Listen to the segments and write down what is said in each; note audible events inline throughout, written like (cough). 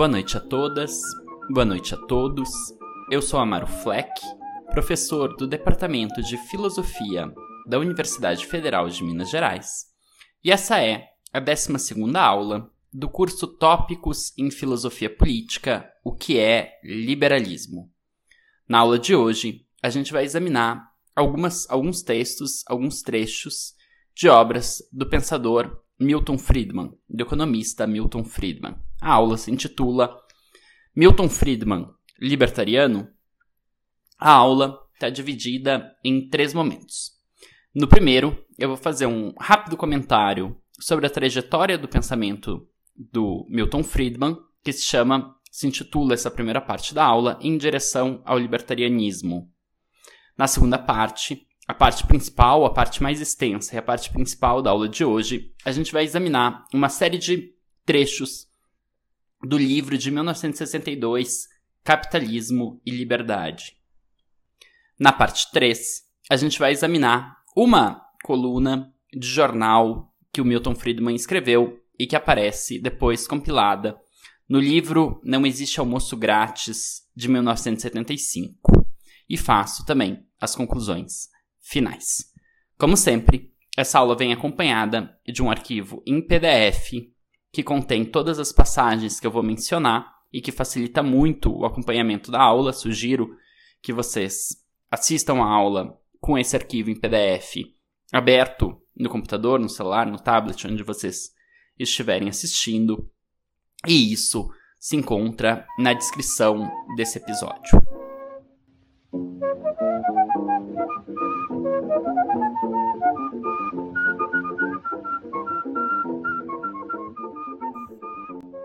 Boa noite a todas, boa noite a todos. Eu sou Amaro Fleck, professor do Departamento de Filosofia da Universidade Federal de Minas Gerais, e essa é a 12 aula do curso Tópicos em Filosofia Política, o que é liberalismo. Na aula de hoje, a gente vai examinar algumas, alguns textos, alguns trechos de obras do pensador Milton Friedman, do economista Milton Friedman. A aula se intitula Milton Friedman, libertariano. A aula está dividida em três momentos. No primeiro, eu vou fazer um rápido comentário sobre a trajetória do pensamento do Milton Friedman, que se chama, se intitula essa primeira parte da aula, Em direção ao libertarianismo. Na segunda parte, a parte principal, a parte mais extensa e a parte principal da aula de hoje, a gente vai examinar uma série de trechos do livro de 1962, Capitalismo e Liberdade. Na parte 3, a gente vai examinar uma coluna de jornal que o Milton Friedman escreveu e que aparece depois compilada no livro Não Existe Almoço Grátis, de 1975. E faço também as conclusões finais. Como sempre, essa aula vem acompanhada de um arquivo em PDF que contém todas as passagens que eu vou mencionar e que facilita muito o acompanhamento da aula. Sugiro que vocês assistam a aula com esse arquivo em PDF aberto no computador, no celular, no tablet, onde vocês estiverem assistindo. E isso se encontra na descrição desse episódio.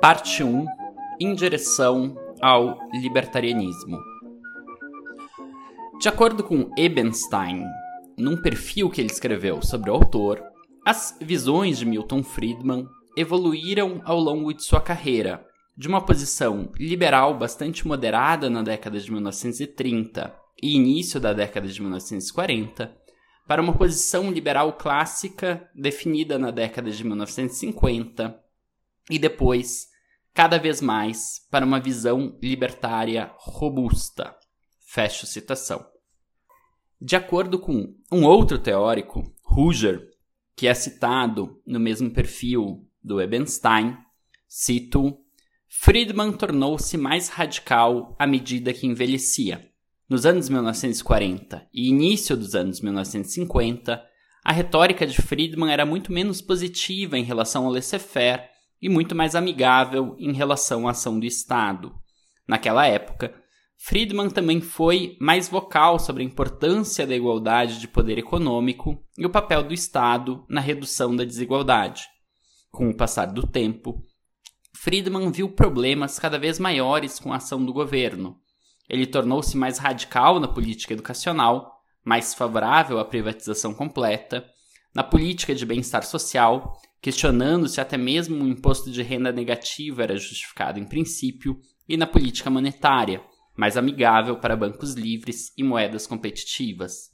Parte 1 Em direção ao libertarianismo. De acordo com Ebenstein, num perfil que ele escreveu sobre o autor, as visões de Milton Friedman evoluíram ao longo de sua carreira, de uma posição liberal bastante moderada na década de 1930 e início da década de 1940, para uma posição liberal clássica definida na década de 1950 e depois cada vez mais para uma visão libertária robusta. Fecho citação. De acordo com um outro teórico, Ruger, que é citado no mesmo perfil do Ebenstein, cito: Friedman tornou-se mais radical à medida que envelhecia. Nos anos 1940 e início dos anos 1950, a retórica de Friedman era muito menos positiva em relação ao laissez-faire e muito mais amigável em relação à ação do Estado. Naquela época, Friedman também foi mais vocal sobre a importância da igualdade de poder econômico e o papel do Estado na redução da desigualdade. Com o passar do tempo, Friedman viu problemas cada vez maiores com a ação do governo. Ele tornou-se mais radical na política educacional, mais favorável à privatização completa, na política de bem-estar social questionando se até mesmo um imposto de renda negativo era justificado em princípio, e na política monetária, mais amigável para bancos livres e moedas competitivas.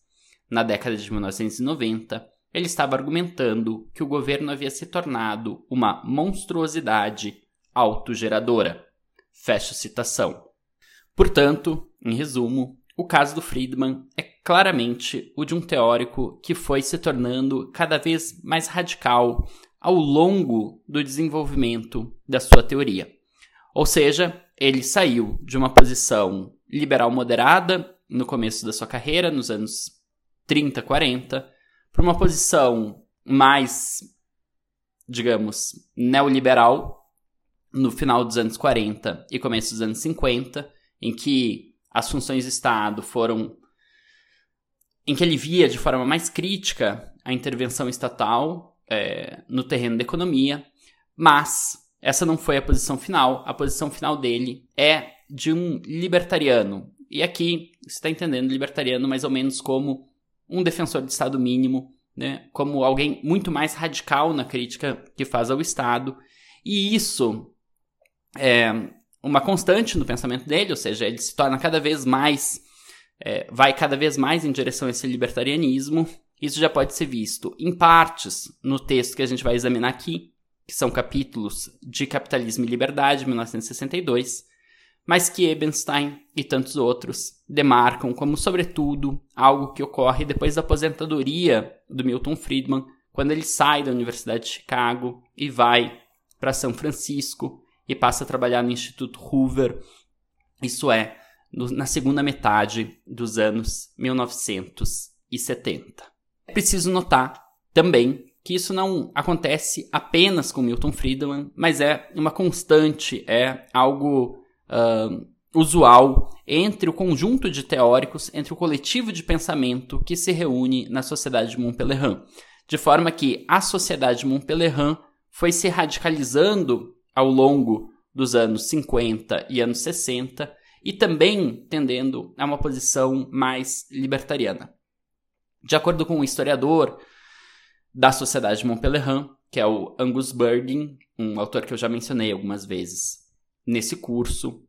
Na década de 1990, ele estava argumentando que o governo havia se tornado uma monstruosidade autogeradora. Fecho citação. Portanto, em resumo, o caso do Friedman é claramente o de um teórico que foi se tornando cada vez mais radical ao longo do desenvolvimento da sua teoria. Ou seja, ele saiu de uma posição liberal moderada no começo da sua carreira, nos anos 30, 40, para uma posição mais, digamos, neoliberal no final dos anos 40 e começo dos anos 50, em que as funções do Estado foram. em que ele via de forma mais crítica a intervenção estatal é, no terreno da economia, mas essa não foi a posição final. A posição final dele é de um libertariano. E aqui você está entendendo libertariano mais ou menos como um defensor do Estado mínimo, né? como alguém muito mais radical na crítica que faz ao Estado. E isso é uma constante no pensamento dele, ou seja, ele se torna cada vez mais, é, vai cada vez mais em direção a esse libertarianismo. Isso já pode ser visto em partes no texto que a gente vai examinar aqui, que são capítulos de Capitalismo e Liberdade, 1962, mas que Ebenstein e tantos outros demarcam como, sobretudo, algo que ocorre depois da aposentadoria do Milton Friedman, quando ele sai da Universidade de Chicago e vai para São Francisco e passa a trabalhar no Instituto Hoover, isso é, no, na segunda metade dos anos 1970. Preciso notar também que isso não acontece apenas com Milton Friedman, mas é uma constante, é algo uh, usual entre o conjunto de teóricos, entre o coletivo de pensamento que se reúne na Sociedade de Montpellier. De forma que a Sociedade de Montpellier foi se radicalizando ao longo dos anos 50 e anos 60 e também tendendo a uma posição mais libertariana. De acordo com o historiador da Sociedade de Montpellier, que é o Angus Bergin, um autor que eu já mencionei algumas vezes nesse curso,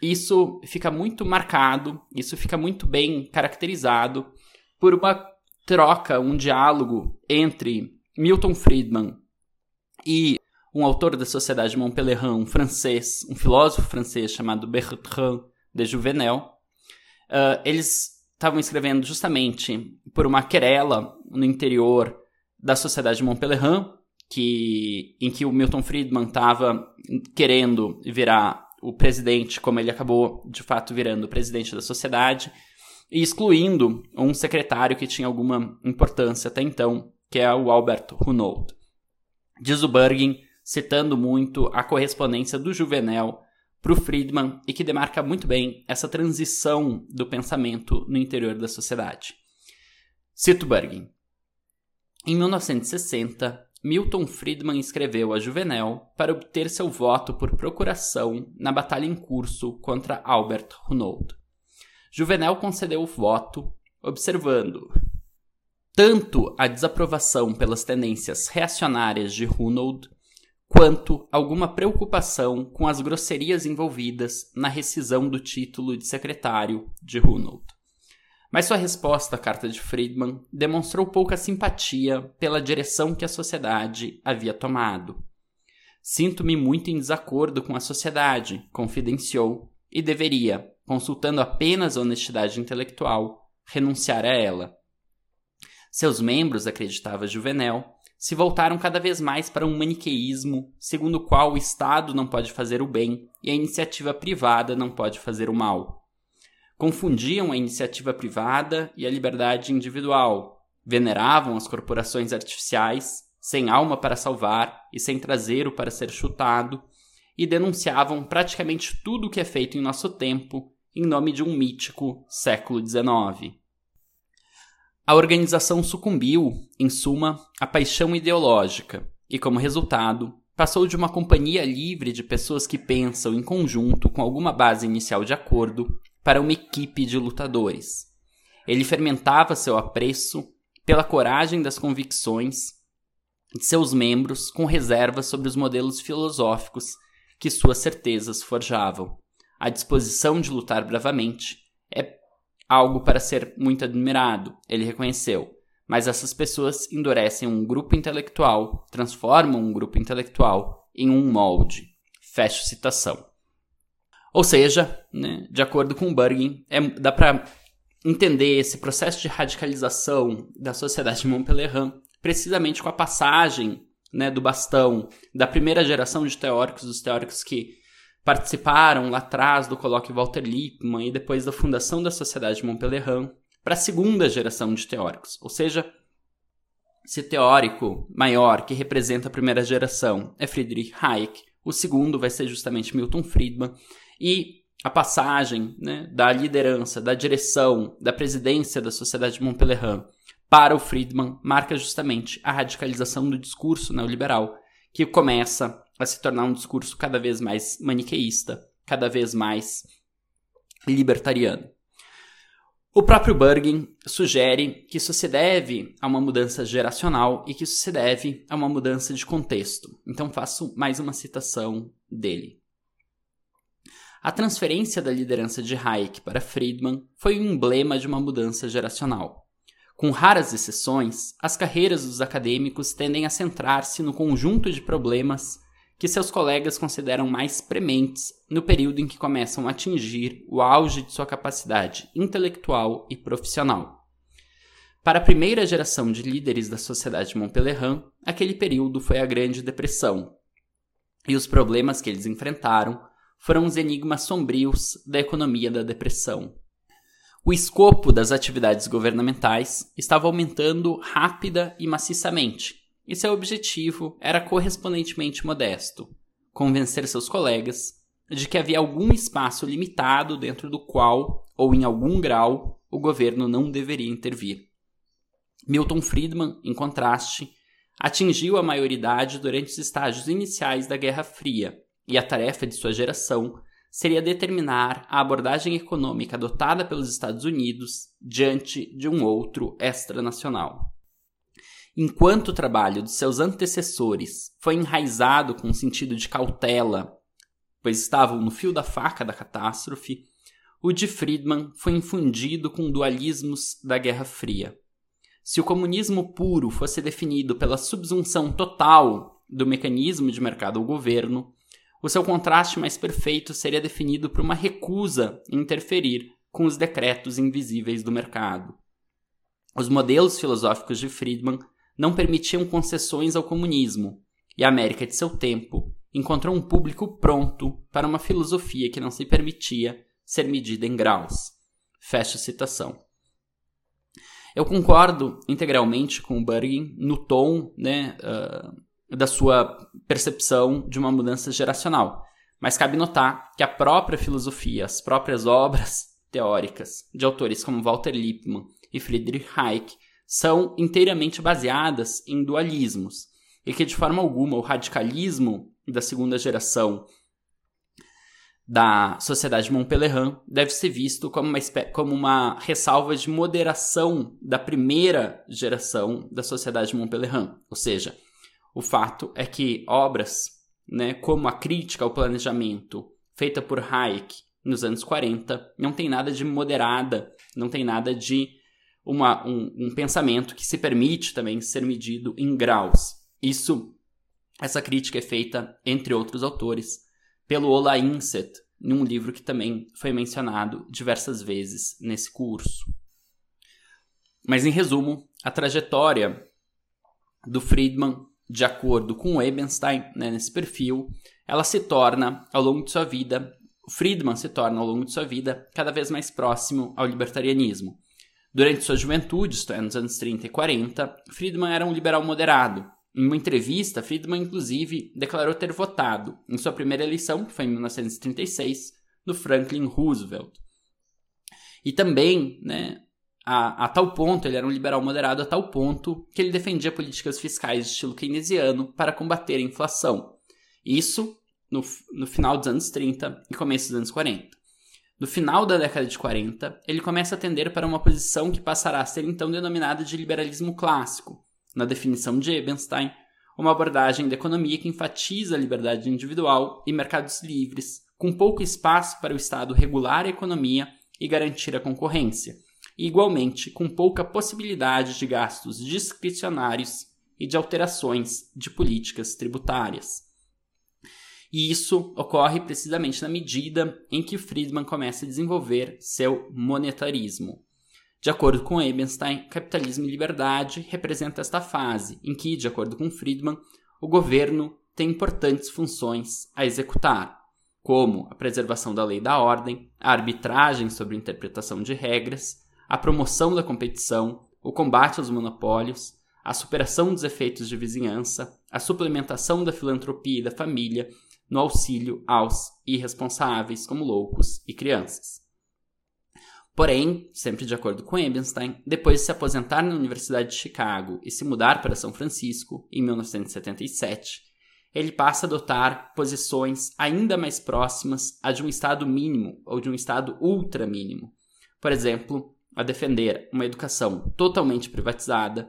isso fica muito marcado, isso fica muito bem caracterizado por uma troca, um diálogo entre Milton Friedman e um autor da Sociedade de Montpellier, um francês, um filósofo francês chamado Bertrand de Juvenel. Uh, eles estavam escrevendo justamente por uma querela no interior da Sociedade de Montpellier, que, em que o Milton Friedman estava querendo virar o presidente, como ele acabou de fato virando o presidente da sociedade, e excluindo um secretário que tinha alguma importância até então, que é o Albert Hunold. Diz o Bergin, citando muito a correspondência do Juvenel para o Friedman e que demarca muito bem essa transição do pensamento no interior da sociedade. Cito Bergin. Em 1960, Milton Friedman escreveu a Juvenel para obter seu voto por procuração na batalha em curso contra Albert Hunold. Juvenel concedeu o voto, observando tanto a desaprovação pelas tendências reacionárias de Hunold, quanto alguma preocupação com as grosserias envolvidas na rescisão do título de secretário de Hunold. Mas sua resposta à carta de Friedman demonstrou pouca simpatia pela direção que a sociedade havia tomado. Sinto-me muito em desacordo com a sociedade, confidenciou, e deveria, consultando apenas a honestidade intelectual, renunciar a ela. Seus membros, acreditava Juvenel, se voltaram cada vez mais para um maniqueísmo segundo o qual o Estado não pode fazer o bem e a iniciativa privada não pode fazer o mal. Confundiam a iniciativa privada e a liberdade individual, veneravam as corporações artificiais, sem alma para salvar e sem traseiro para ser chutado, e denunciavam praticamente tudo o que é feito em nosso tempo em nome de um mítico século XIX. A organização sucumbiu, em suma, à paixão ideológica e, como resultado, passou de uma companhia livre de pessoas que pensam em conjunto com alguma base inicial de acordo para uma equipe de lutadores. Ele fermentava seu apreço pela coragem das convicções de seus membros com reservas sobre os modelos filosóficos que suas certezas forjavam. A disposição de lutar bravamente é algo para ser muito admirado, ele reconheceu. Mas essas pessoas endurecem um grupo intelectual, transformam um grupo intelectual em um molde. Fecho citação. Ou seja, né, de acordo com Bergin, é, dá para entender esse processo de radicalização da sociedade de (laughs) Montpellier precisamente com a passagem né, do bastão da primeira geração de teóricos, dos teóricos que participaram lá atrás do colóquio Walter Lippmann e depois da fundação da Sociedade de Montpellier para a segunda geração de teóricos. Ou seja, esse teórico maior que representa a primeira geração é Friedrich Hayek, o segundo vai ser justamente Milton Friedman, e a passagem né, da liderança, da direção, da presidência da Sociedade de Montpellier para o Friedman marca justamente a radicalização do discurso neoliberal, que começa a se tornar um discurso cada vez mais maniqueísta, cada vez mais libertariano. O próprio Bergin sugere que isso se deve a uma mudança geracional e que isso se deve a uma mudança de contexto. Então faço mais uma citação dele. A transferência da liderança de Hayek para Friedman foi um emblema de uma mudança geracional. Com raras exceções, as carreiras dos acadêmicos tendem a centrar-se no conjunto de problemas que seus colegas consideram mais prementes no período em que começam a atingir o auge de sua capacidade intelectual e profissional. Para a primeira geração de líderes da sociedade Montpellerin, aquele período foi a Grande Depressão, e os problemas que eles enfrentaram foram os enigmas sombrios da economia da depressão. O escopo das atividades governamentais estava aumentando rápida e maciçamente, e seu objetivo era correspondentemente modesto: convencer seus colegas de que havia algum espaço limitado dentro do qual, ou em algum grau, o governo não deveria intervir. Milton Friedman, em contraste, atingiu a maioridade durante os estágios iniciais da Guerra Fria, e a tarefa de sua geração seria determinar a abordagem econômica adotada pelos Estados Unidos diante de um outro extranacional. Enquanto o trabalho de seus antecessores foi enraizado com um sentido de cautela, pois estavam no fio da faca da catástrofe, o de Friedman foi infundido com dualismos da Guerra Fria. Se o comunismo puro fosse definido pela subsunção total do mecanismo de mercado ao governo, o seu contraste mais perfeito seria definido por uma recusa em interferir com os decretos invisíveis do mercado. Os modelos filosóficos de Friedman não permitiam concessões ao comunismo, e a América de seu tempo encontrou um público pronto para uma filosofia que não se permitia ser medida em graus. Fecha citação. Eu concordo integralmente com o Burgin no tom né, uh, da sua percepção de uma mudança geracional. Mas cabe notar que a própria filosofia, as próprias obras teóricas de autores como Walter Lippmann e Friedrich Hayek são inteiramente baseadas em dualismos. E que de forma alguma o radicalismo da segunda geração da sociedade Montpellerin deve ser visto como uma, como uma ressalva de moderação da primeira geração da sociedade Montpellerin, ou seja, o fato é que obras né, como a crítica ao planejamento feita por Hayek nos anos 40 não tem nada de moderada, não tem nada de uma, um, um pensamento que se permite também ser medido em graus. Isso, essa crítica é feita, entre outros autores, pelo Ola Inset, num livro que também foi mencionado diversas vezes nesse curso. Mas, em resumo, a trajetória do Friedman de acordo com Ebenstein, né, nesse perfil, ela se torna, ao longo de sua vida, Friedman se torna, ao longo de sua vida, cada vez mais próximo ao libertarianismo. Durante sua juventude, é, nos anos 30 e 40, Friedman era um liberal moderado. Em uma entrevista, Friedman, inclusive, declarou ter votado, em sua primeira eleição, que foi em 1936, no Franklin Roosevelt. E também, né, a, a, tal ponto, ele era um liberal moderado a tal ponto que ele defendia políticas fiscais de estilo keynesiano para combater a inflação. Isso no, no final dos anos 30 e começo dos anos 40. No final da década de 40, ele começa a tender para uma posição que passará a ser então denominada de liberalismo clássico, na definição de Ebenstein, uma abordagem da economia que enfatiza a liberdade individual e mercados livres, com pouco espaço para o Estado regular a economia e garantir a concorrência e, igualmente, com pouca possibilidade de gastos discricionários e de alterações de políticas tributárias. E isso ocorre precisamente na medida em que Friedman começa a desenvolver seu monetarismo. De acordo com Ebenstein, capitalismo e liberdade representa esta fase em que, de acordo com Friedman, o governo tem importantes funções a executar, como a preservação da lei e da ordem, a arbitragem sobre interpretação de regras, a promoção da competição, o combate aos monopólios, a superação dos efeitos de vizinhança, a suplementação da filantropia e da família no auxílio aos irresponsáveis como loucos e crianças. Porém, sempre de acordo com Ebenstein, depois de se aposentar na Universidade de Chicago e se mudar para São Francisco em 1977, ele passa a adotar posições ainda mais próximas a de um estado mínimo ou de um estado ultra mínimo. Por exemplo, a defender uma educação totalmente privatizada,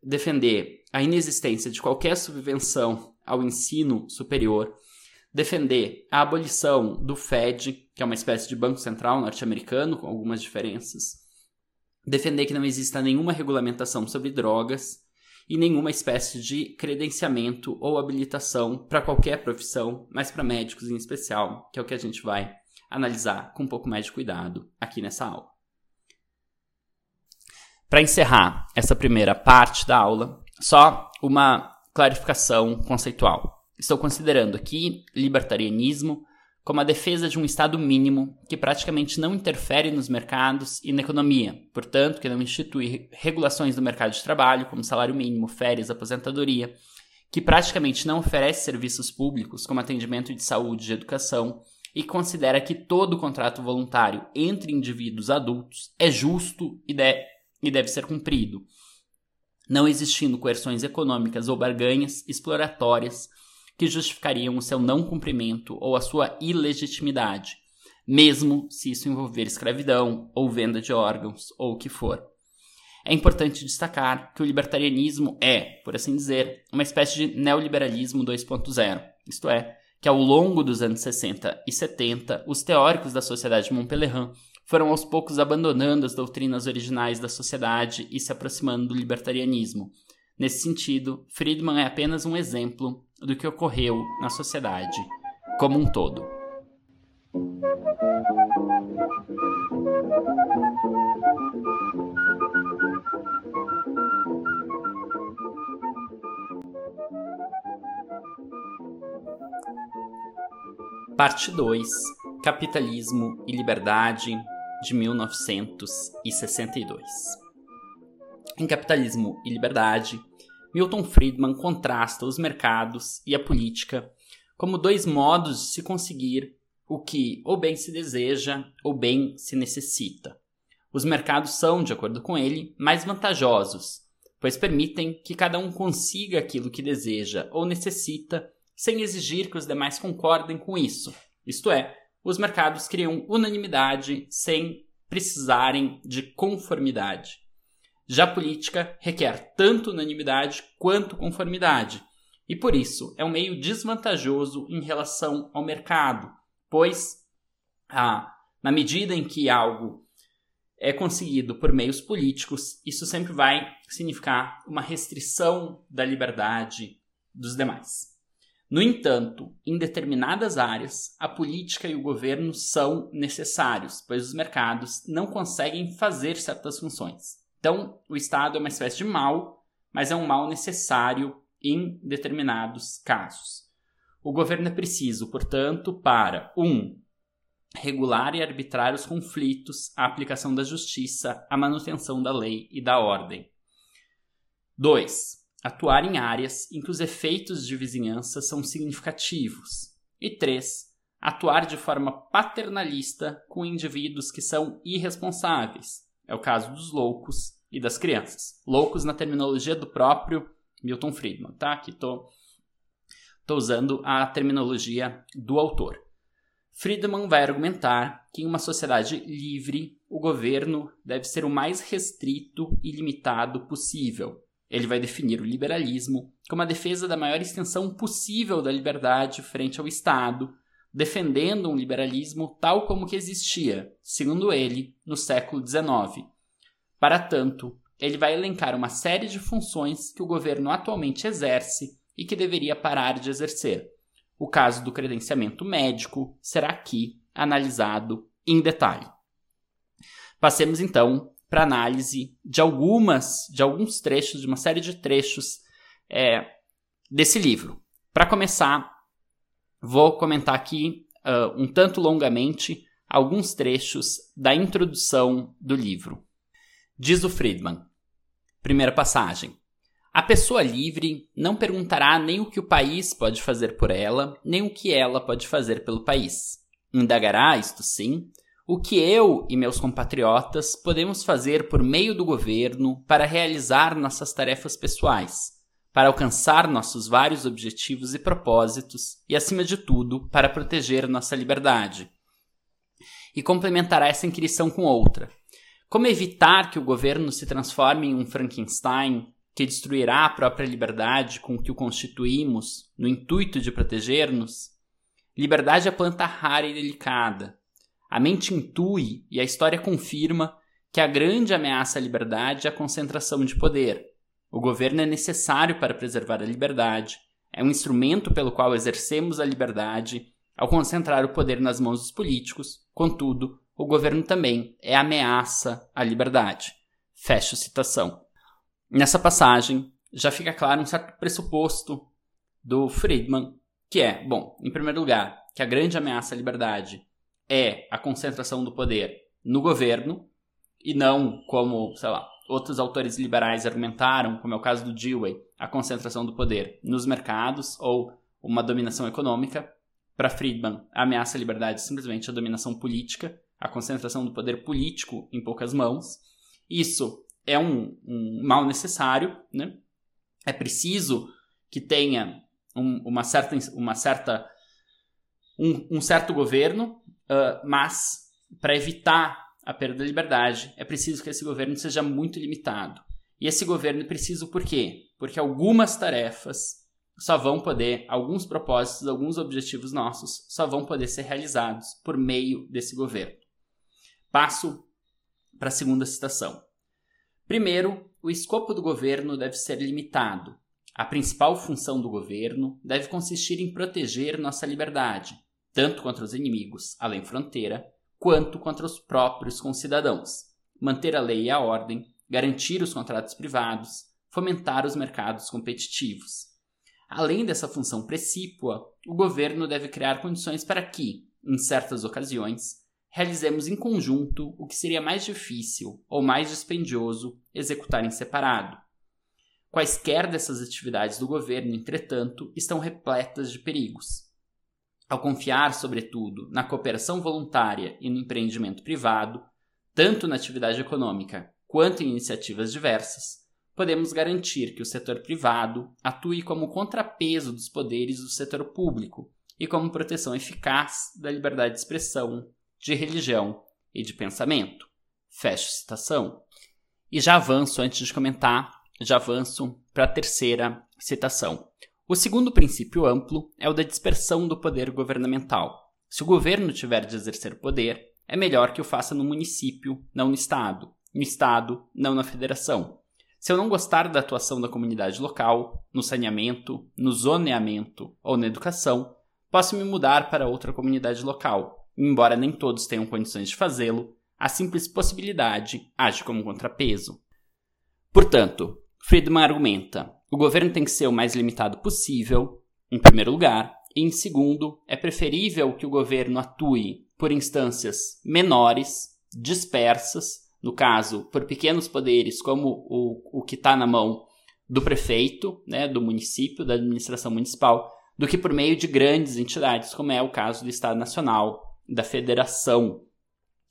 defender a inexistência de qualquer subvenção ao ensino superior, defender a abolição do Fed, que é uma espécie de banco central norte-americano com algumas diferenças, defender que não exista nenhuma regulamentação sobre drogas e nenhuma espécie de credenciamento ou habilitação para qualquer profissão, mas para médicos em especial, que é o que a gente vai analisar com um pouco mais de cuidado aqui nessa aula. Para encerrar essa primeira parte da aula, só uma clarificação conceitual. Estou considerando aqui libertarianismo como a defesa de um Estado mínimo que praticamente não interfere nos mercados e na economia, portanto, que não institui regulações do mercado de trabalho, como salário mínimo, férias, aposentadoria, que praticamente não oferece serviços públicos, como atendimento de saúde e educação, e considera que todo contrato voluntário entre indivíduos adultos é justo e, de e deve ser cumprido, não existindo coerções econômicas ou barganhas exploratórias que justificariam o seu não cumprimento ou a sua ilegitimidade, mesmo se isso envolver escravidão ou venda de órgãos ou o que for. É importante destacar que o libertarianismo é, por assim dizer, uma espécie de neoliberalismo 2.0, isto é, que ao longo dos anos 60 e 70, os teóricos da sociedade Montpellier foram aos poucos abandonando as doutrinas originais da sociedade e se aproximando do libertarianismo. Nesse sentido, Friedman é apenas um exemplo do que ocorreu na sociedade como um todo. Parte 2 Capitalismo e Liberdade de 1962 Em Capitalismo e Liberdade, Milton Friedman contrasta os mercados e a política como dois modos de se conseguir o que ou bem se deseja ou bem se necessita. Os mercados são, de acordo com ele, mais vantajosos, pois permitem que cada um consiga aquilo que deseja ou necessita sem exigir que os demais concordem com isso. Isto é, os mercados criam unanimidade sem precisarem de conformidade. Já a política requer tanto unanimidade quanto conformidade, e por isso é um meio desvantajoso em relação ao mercado, pois ah, na medida em que algo é conseguido por meios políticos, isso sempre vai significar uma restrição da liberdade dos demais. No entanto, em determinadas áreas, a política e o governo são necessários, pois os mercados não conseguem fazer certas funções. Então, o Estado é uma espécie de mal, mas é um mal necessário em determinados casos. O governo é preciso, portanto, para 1. Um, regular e arbitrar os conflitos, a aplicação da justiça, a manutenção da lei e da ordem. 2. Atuar em áreas em que os efeitos de vizinhança são significativos. E 3. Atuar de forma paternalista com indivíduos que são irresponsáveis, é o caso dos loucos e das crianças. Loucos na terminologia do próprio Milton Friedman, tá? Aqui tô, tô usando a terminologia do autor. Friedman vai argumentar que em uma sociedade livre, o governo deve ser o mais restrito e limitado possível. Ele vai definir o liberalismo como a defesa da maior extensão possível da liberdade frente ao Estado, defendendo um liberalismo tal como que existia, segundo ele, no século XIX. Para tanto, ele vai elencar uma série de funções que o governo atualmente exerce e que deveria parar de exercer. O caso do credenciamento médico será aqui analisado em detalhe. Passemos então para análise de algumas, de alguns trechos, de uma série de trechos é, desse livro. Para começar, vou comentar aqui uh, um tanto longamente alguns trechos da introdução do livro. Diz o Friedman. Primeira passagem. A pessoa livre não perguntará nem o que o país pode fazer por ela, nem o que ela pode fazer pelo país. Indagará, isto sim, o que eu e meus compatriotas podemos fazer por meio do governo para realizar nossas tarefas pessoais, para alcançar nossos vários objetivos e propósitos e, acima de tudo, para proteger nossa liberdade. E complementará essa inscrição com outra. Como evitar que o governo se transforme em um Frankenstein que destruirá a própria liberdade com que o constituímos no intuito de proteger-nos? Liberdade é planta rara e delicada. A mente intui e a história confirma que a grande ameaça à liberdade é a concentração de poder. O governo é necessário para preservar a liberdade, é um instrumento pelo qual exercemos a liberdade ao concentrar o poder nas mãos dos políticos, contudo, o governo também é ameaça à liberdade. Fecho citação. Nessa passagem, já fica claro um certo pressuposto do Friedman, que é, bom, em primeiro lugar, que a grande ameaça à liberdade é a concentração do poder no governo e não como, sei lá, outros autores liberais argumentaram, como é o caso do Dewey, a concentração do poder nos mercados ou uma dominação econômica. Para Friedman, a ameaça à liberdade é simplesmente a dominação política, a concentração do poder político em poucas mãos. Isso é um, um mal necessário, né? É preciso que tenha um, uma certa, uma certa um, um certo governo, uh, mas para evitar a perda da liberdade é preciso que esse governo seja muito limitado. E esse governo é preciso por quê? Porque algumas tarefas só vão poder, alguns propósitos, alguns objetivos nossos só vão poder ser realizados por meio desse governo. Passo para a segunda citação. Primeiro, o escopo do governo deve ser limitado. A principal função do governo deve consistir em proteger nossa liberdade, tanto contra os inimigos além fronteira, quanto contra os próprios concidadãos, manter a lei e a ordem, garantir os contratos privados, fomentar os mercados competitivos. Além dessa função precípua, o governo deve criar condições para que, em certas ocasiões, realizemos em conjunto o que seria mais difícil ou mais dispendioso executar em separado. Quaisquer dessas atividades do governo, entretanto, estão repletas de perigos. Ao confiar, sobretudo, na cooperação voluntária e no empreendimento privado, tanto na atividade econômica quanto em iniciativas diversas, podemos garantir que o setor privado atue como contrapeso dos poderes do setor público e como proteção eficaz da liberdade de expressão, de religião e de pensamento. Fecho citação. E já avanço, antes de comentar, já avanço para a terceira citação. O segundo princípio amplo é o da dispersão do poder governamental. Se o governo tiver de exercer poder, é melhor que o faça no município, não no Estado, no Estado, não na federação. Se eu não gostar da atuação da comunidade local, no saneamento, no zoneamento ou na educação, posso me mudar para outra comunidade local, embora nem todos tenham condições de fazê-lo, a simples possibilidade age como contrapeso. Portanto, Friedman argumenta: o governo tem que ser o mais limitado possível, em primeiro lugar, e em segundo, é preferível que o governo atue por instâncias menores, dispersas, no caso, por pequenos poderes, como o, o que está na mão do prefeito, né, do município, da administração municipal, do que por meio de grandes entidades, como é o caso do Estado Nacional, da federação,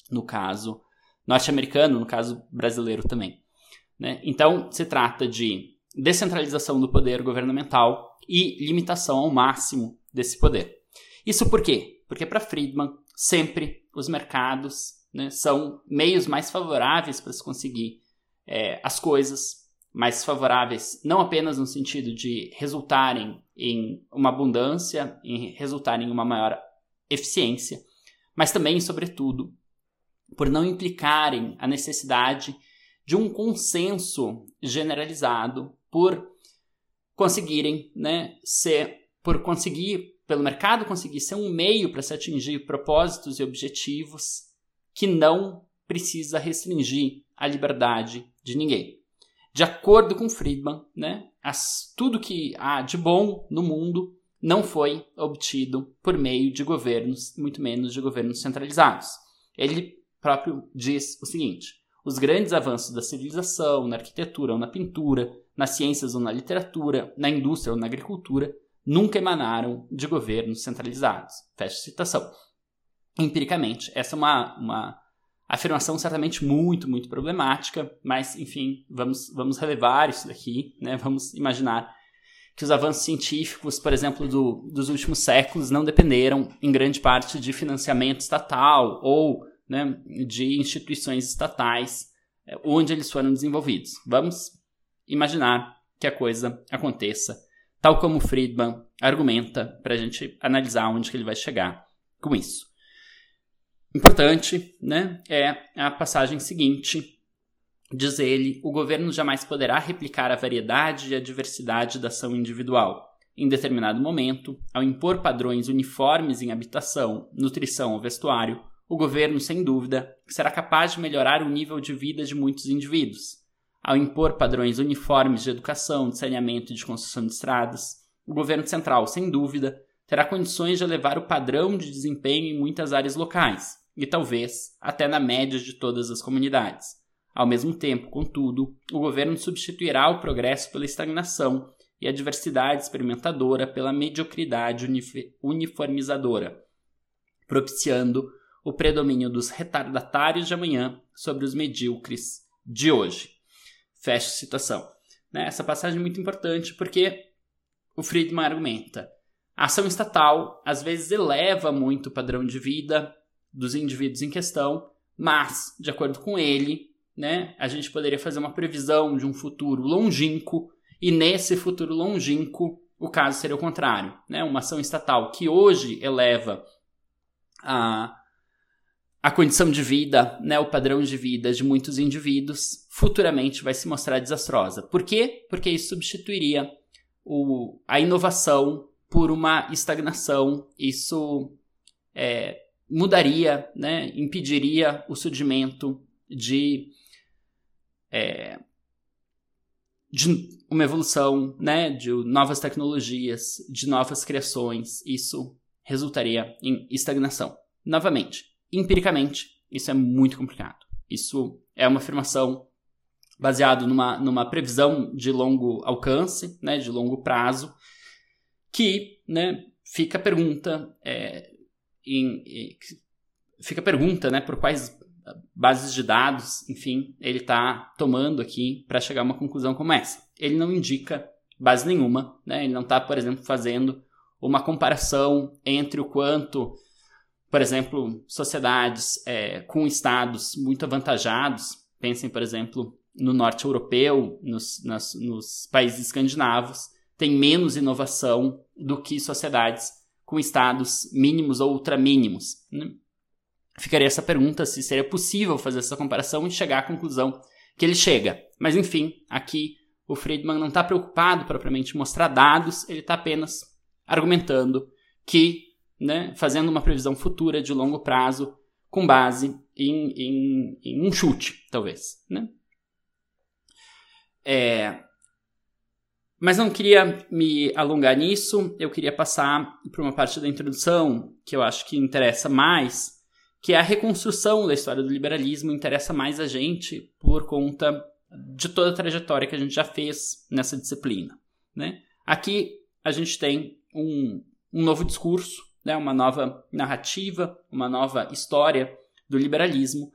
no caso norte-americano, no caso brasileiro também. Né? Então, se trata de descentralização do poder governamental e limitação ao máximo desse poder. Isso por quê? Porque para Friedman, sempre os mercados né, são meios mais favoráveis para se conseguir é, as coisas, mais favoráveis não apenas no sentido de resultarem em uma abundância, em resultarem em uma maior eficiência, mas também, sobretudo, por não implicarem a necessidade de um consenso generalizado, por conseguirem né, ser, por conseguir, pelo mercado conseguir ser um meio para se atingir propósitos e objetivos que não precisa restringir a liberdade de ninguém. De acordo com Friedman, né, as, tudo que há de bom no mundo não foi obtido por meio de governos, muito menos de governos centralizados. Ele próprio diz o seguinte: os grandes avanços da civilização, na arquitetura ou na pintura, nas ciências ou na literatura, na indústria ou na agricultura, nunca emanaram de governos centralizados. Fecha citação. Empiricamente, essa é uma, uma afirmação certamente muito, muito problemática, mas, enfim, vamos, vamos relevar isso daqui, né? vamos imaginar que os avanços científicos, por exemplo, do, dos últimos séculos, não dependeram em grande parte de financiamento estatal ou né, de instituições estatais é, onde eles foram desenvolvidos. Vamos imaginar que a coisa aconteça tal como Friedman argumenta para a gente analisar onde que ele vai chegar com isso. importante, né, é a passagem seguinte. Diz ele: o governo jamais poderá replicar a variedade e a diversidade da ação individual. Em determinado momento, ao impor padrões uniformes em habitação, nutrição ou vestuário, o governo, sem dúvida, será capaz de melhorar o nível de vida de muitos indivíduos. Ao impor padrões uniformes de educação, de saneamento e de construção de estradas, o governo central, sem dúvida, terá condições de elevar o padrão de desempenho em muitas áreas locais, e talvez até na média de todas as comunidades. Ao mesmo tempo, contudo, o governo substituirá o progresso pela estagnação e a diversidade experimentadora pela mediocridade uniformizadora, propiciando o predomínio dos retardatários de amanhã sobre os medíocres de hoje. Fecha a citação. Né, essa passagem é muito importante porque o Friedman argumenta a ação estatal às vezes eleva muito o padrão de vida dos indivíduos em questão, mas, de acordo com ele, né, a gente poderia fazer uma previsão de um futuro longínquo, e nesse futuro longínquo, o caso seria o contrário. Né? Uma ação estatal que hoje eleva a, a condição de vida, né, o padrão de vida de muitos indivíduos, futuramente vai se mostrar desastrosa. Por quê? Porque isso substituiria o, a inovação por uma estagnação. Isso é, mudaria, né, impediria o surgimento de, é, de uma evolução, né, de novas tecnologias, de novas criações. Isso resultaria em estagnação. Novamente, empiricamente, isso é muito complicado. Isso é uma afirmação baseada numa, numa previsão de longo alcance, né, de longo prazo, que né, fica a pergunta, é, em, em, fica pergunta né, por quais bases de dados, enfim, ele está tomando aqui para chegar a uma conclusão como essa. Ele não indica base nenhuma, né? ele não está, por exemplo, fazendo uma comparação entre o quanto, por exemplo, sociedades é, com estados muito avantajados, pensem, por exemplo, no norte europeu, nos, nas, nos países escandinavos, tem menos inovação do que sociedades com estados mínimos ou ultramínimos. Né? Ficaria essa pergunta se seria possível fazer essa comparação e chegar à conclusão que ele chega. Mas enfim, aqui o Friedman não está preocupado propriamente em mostrar dados, ele está apenas argumentando que, né, fazendo uma previsão futura de longo prazo com base em, em, em um chute, talvez. Né? É, mas não queria me alongar nisso, eu queria passar para uma parte da introdução que eu acho que interessa mais, que é a reconstrução da história do liberalismo, interessa mais a gente por conta de toda a trajetória que a gente já fez nessa disciplina. Né? Aqui a gente tem um, um novo discurso, né? uma nova narrativa, uma nova história do liberalismo,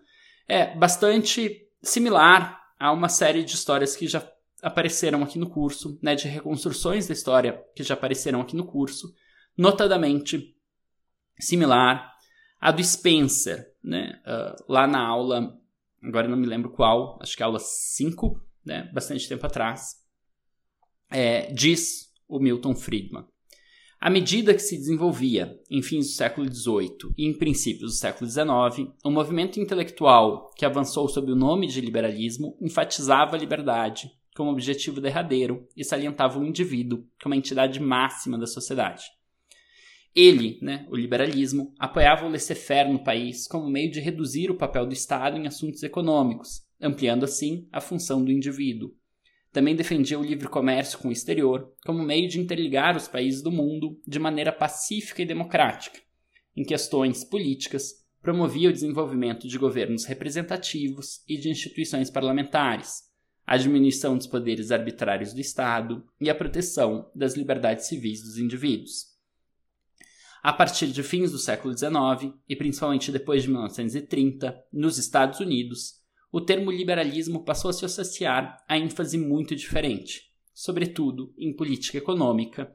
é bastante similar a uma série de histórias que já apareceram aqui no curso, né, de reconstruções da história que já apareceram aqui no curso, notadamente similar à do Spencer, né, uh, lá na aula, agora não me lembro qual, acho que aula 5, né, bastante tempo atrás, é, diz o Milton Friedman. À medida que se desenvolvia, em fins do século XVIII e em princípios do século XIX, um movimento intelectual que avançou sob o nome de liberalismo enfatizava a liberdade, como objetivo derradeiro e salientava o indivíduo como a entidade máxima da sociedade. Ele, né, o liberalismo, apoiava o laissez-faire no país como meio de reduzir o papel do Estado em assuntos econômicos, ampliando assim a função do indivíduo. Também defendia o livre comércio com o exterior como meio de interligar os países do mundo de maneira pacífica e democrática. Em questões políticas, promovia o desenvolvimento de governos representativos e de instituições parlamentares, a diminuição dos poderes arbitrários do Estado e a proteção das liberdades civis dos indivíduos. A partir de fins do século XIX, e principalmente depois de 1930, nos Estados Unidos, o termo liberalismo passou a se associar a ênfase muito diferente, sobretudo em política econômica,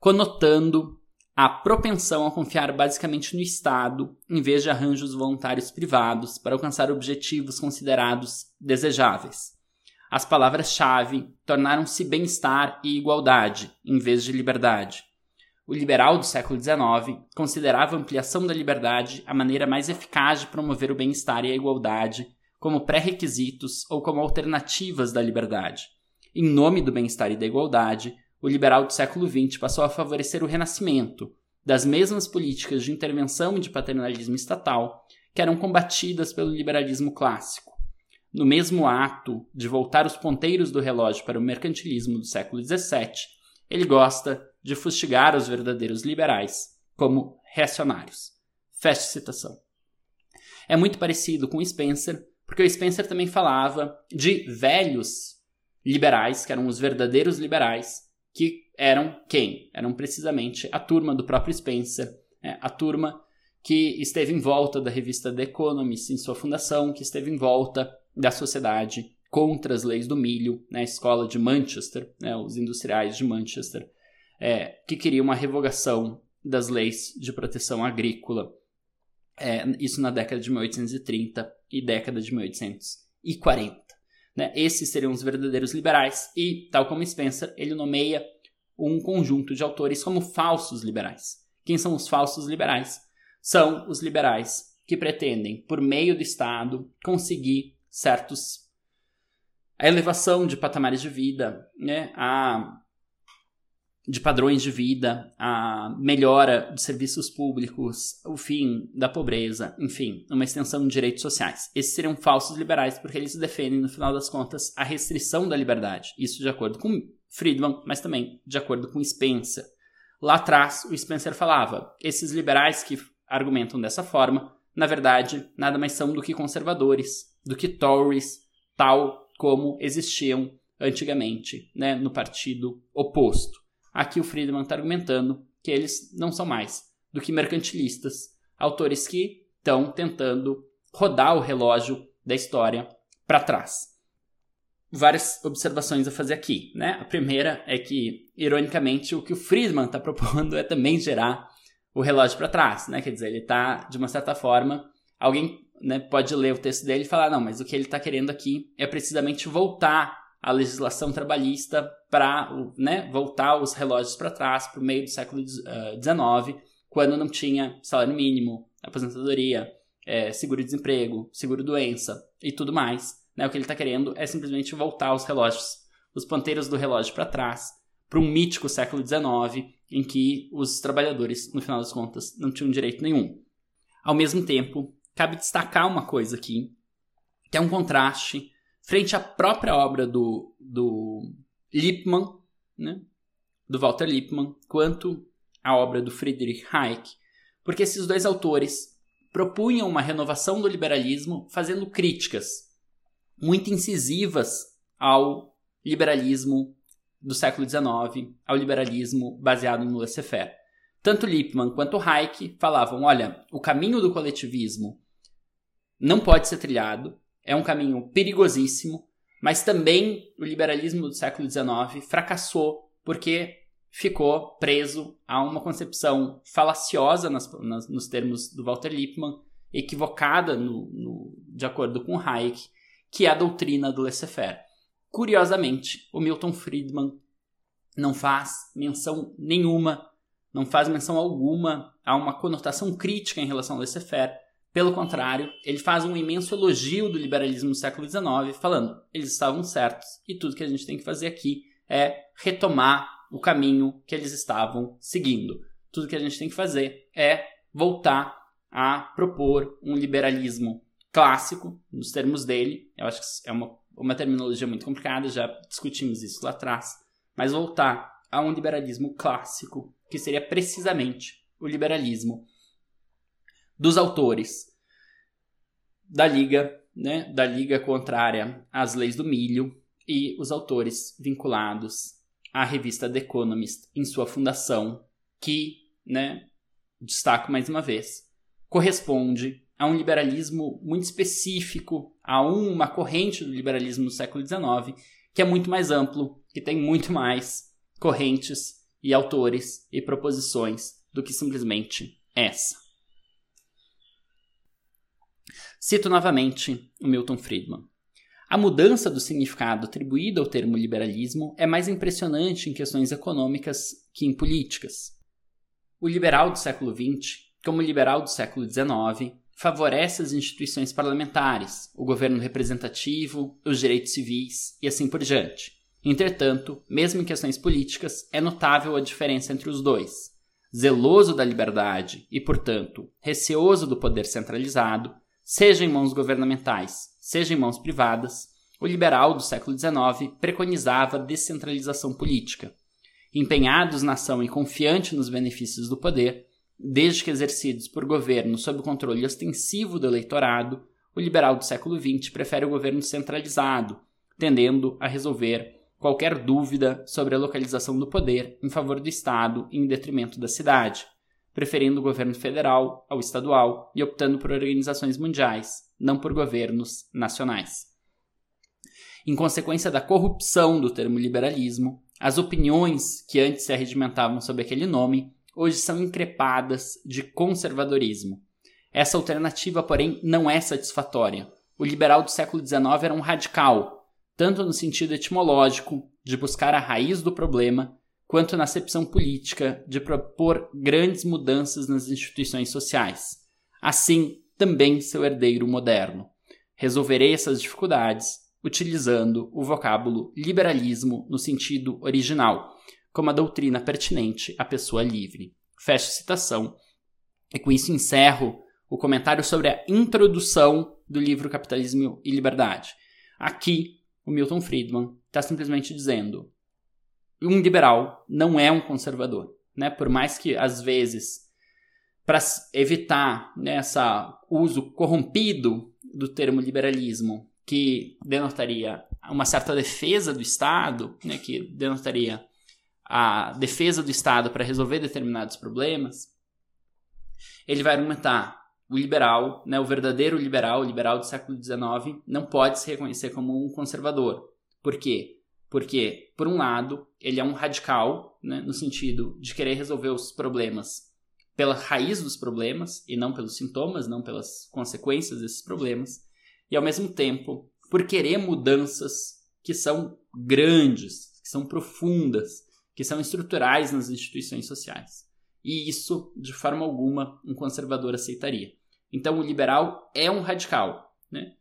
conotando a propensão a confiar basicamente no Estado em vez de arranjos voluntários privados para alcançar objetivos considerados desejáveis. As palavras-chave tornaram-se bem-estar e igualdade, em vez de liberdade. o liberal do século XIX considerava a ampliação da liberdade a maneira mais eficaz de promover o bem-estar e a igualdade, como pré-requisitos ou como alternativas da liberdade. Em nome do bem-estar e da igualdade, o liberal do século XX passou a favorecer o renascimento das mesmas políticas de intervenção e de paternalismo estatal que eram combatidas pelo liberalismo clássico. No mesmo ato de voltar os ponteiros do relógio para o mercantilismo do século XVII, ele gosta de fustigar os verdadeiros liberais como reacionários. Fecha citação. É muito parecido com Spencer, porque o Spencer também falava de velhos liberais, que eram os verdadeiros liberais, que eram quem? Eram precisamente a turma do próprio Spencer, né? a turma que esteve em volta da revista The Economist em sua fundação, que esteve em volta da sociedade contra as leis do milho, né? a escola de Manchester, né? os industriais de Manchester, é, que queriam uma revogação das leis de proteção agrícola. É, isso na década de 1830 e década de 1840. Né? Esses seriam os verdadeiros liberais, e, tal como Spencer, ele nomeia um conjunto de autores como falsos liberais. Quem são os falsos liberais? São os liberais que pretendem, por meio do Estado, conseguir certos a elevação de patamares de vida, né? a de padrões de vida, a melhora de serviços públicos, o fim da pobreza, enfim, uma extensão de direitos sociais. Esses seriam falsos liberais porque eles defendem, no final das contas, a restrição da liberdade. Isso de acordo com Friedman, mas também de acordo com Spencer. Lá atrás, o Spencer falava: esses liberais que argumentam dessa forma, na verdade, nada mais são do que conservadores, do que Tories, tal como existiam antigamente, né, no partido oposto. Aqui o Friedman está argumentando que eles não são mais do que mercantilistas, autores que estão tentando rodar o relógio da história para trás. Várias observações a fazer aqui, né? A primeira é que, ironicamente, o que o Friedman está (laughs) propondo é também gerar o relógio para trás, né? Quer dizer, ele está, de uma certa forma, alguém né, pode ler o texto dele e falar, não, mas o que ele está querendo aqui é precisamente voltar a legislação trabalhista para né, voltar os relógios para trás, para o meio do século XIX, eh, quando não tinha salário mínimo, aposentadoria, é, seguro-desemprego, seguro-doença e tudo mais. Né? O que ele está querendo é simplesmente voltar os relógios, os ponteiros do relógio para trás, para um mítico século XIX, em que os trabalhadores, no final das contas, não tinham direito nenhum. Ao mesmo tempo, cabe destacar uma coisa aqui, que é um contraste frente à própria obra do, do Lippmann, né? do Walter Lippmann, quanto à obra do Friedrich Hayek, porque esses dois autores propunham uma renovação do liberalismo fazendo críticas muito incisivas ao liberalismo do século XIX, ao liberalismo baseado no laissez-faire. Tanto Lippmann quanto Hayek falavam: olha, o caminho do coletivismo não pode ser trilhado, é um caminho perigosíssimo, mas também o liberalismo do século XIX fracassou porque ficou preso a uma concepção falaciosa nas, nas, nos termos do Walter Lippmann, equivocada no, no, de acordo com Hayek, que é a doutrina do laissez-faire. Curiosamente, o Milton Friedman não faz menção nenhuma, não faz menção alguma a uma conotação crítica em relação ao laissez-faire, pelo contrário, ele faz um imenso elogio do liberalismo do século XIX, falando: eles estavam certos e tudo que a gente tem que fazer aqui é retomar o caminho que eles estavam seguindo. Tudo que a gente tem que fazer é voltar a propor um liberalismo clássico, nos termos dele. Eu acho que é uma, uma terminologia muito complicada, já discutimos isso lá atrás. Mas voltar a um liberalismo clássico, que seria precisamente o liberalismo dos autores da liga, né, da liga contrária às leis do milho e os autores vinculados à revista The Economist em sua fundação, que, né, destaco mais uma vez, corresponde a um liberalismo muito específico, a uma corrente do liberalismo no século XIX, que é muito mais amplo, que tem muito mais correntes e autores e proposições do que simplesmente essa. Cito novamente o Milton Friedman. A mudança do significado atribuído ao termo liberalismo é mais impressionante em questões econômicas que em políticas. O liberal do século XX, como o liberal do século XIX, favorece as instituições parlamentares, o governo representativo, os direitos civis e assim por diante. Entretanto, mesmo em questões políticas, é notável a diferença entre os dois. Zeloso da liberdade e, portanto, receoso do poder centralizado, seja em mãos governamentais, seja em mãos privadas, o liberal do século XIX preconizava descentralização política. Empenhados na ação e confiante nos benefícios do poder, desde que exercidos por governo sob o controle ostensivo do eleitorado, o liberal do século XX prefere o governo centralizado, tendendo a resolver qualquer dúvida sobre a localização do poder em favor do Estado em detrimento da cidade, preferindo o governo federal ao estadual e optando por organizações mundiais, não por governos nacionais. Em consequência da corrupção do termo liberalismo, as opiniões que antes se arregimentavam sob aquele nome hoje são increpadas de conservadorismo. Essa alternativa, porém, não é satisfatória. O liberal do século XIX era um radical, tanto no sentido etimológico, de buscar a raiz do problema, quanto na acepção política, de propor grandes mudanças nas instituições sociais. Assim, também seu herdeiro moderno. Resolverei essas dificuldades utilizando o vocábulo liberalismo no sentido original, como a doutrina pertinente à pessoa livre. Fecho citação. E com isso encerro o comentário sobre a introdução do livro Capitalismo e Liberdade. Aqui, o Milton Friedman está simplesmente dizendo: um liberal não é um conservador. Né? Por mais que, às vezes, para evitar né, esse uso corrompido do termo liberalismo, que denotaria uma certa defesa do Estado, né, que denotaria a defesa do Estado para resolver determinados problemas, ele vai argumentar o liberal, né, o verdadeiro liberal, o liberal do século XIX, não pode se reconhecer como um conservador. Por quê? Porque, por um lado, ele é um radical, né, no sentido de querer resolver os problemas pela raiz dos problemas e não pelos sintomas, não pelas consequências desses problemas, e ao mesmo tempo, por querer mudanças que são grandes, que são profundas, que são estruturais nas instituições sociais. E isso, de forma alguma, um conservador aceitaria. Então, o liberal é um radical. Né?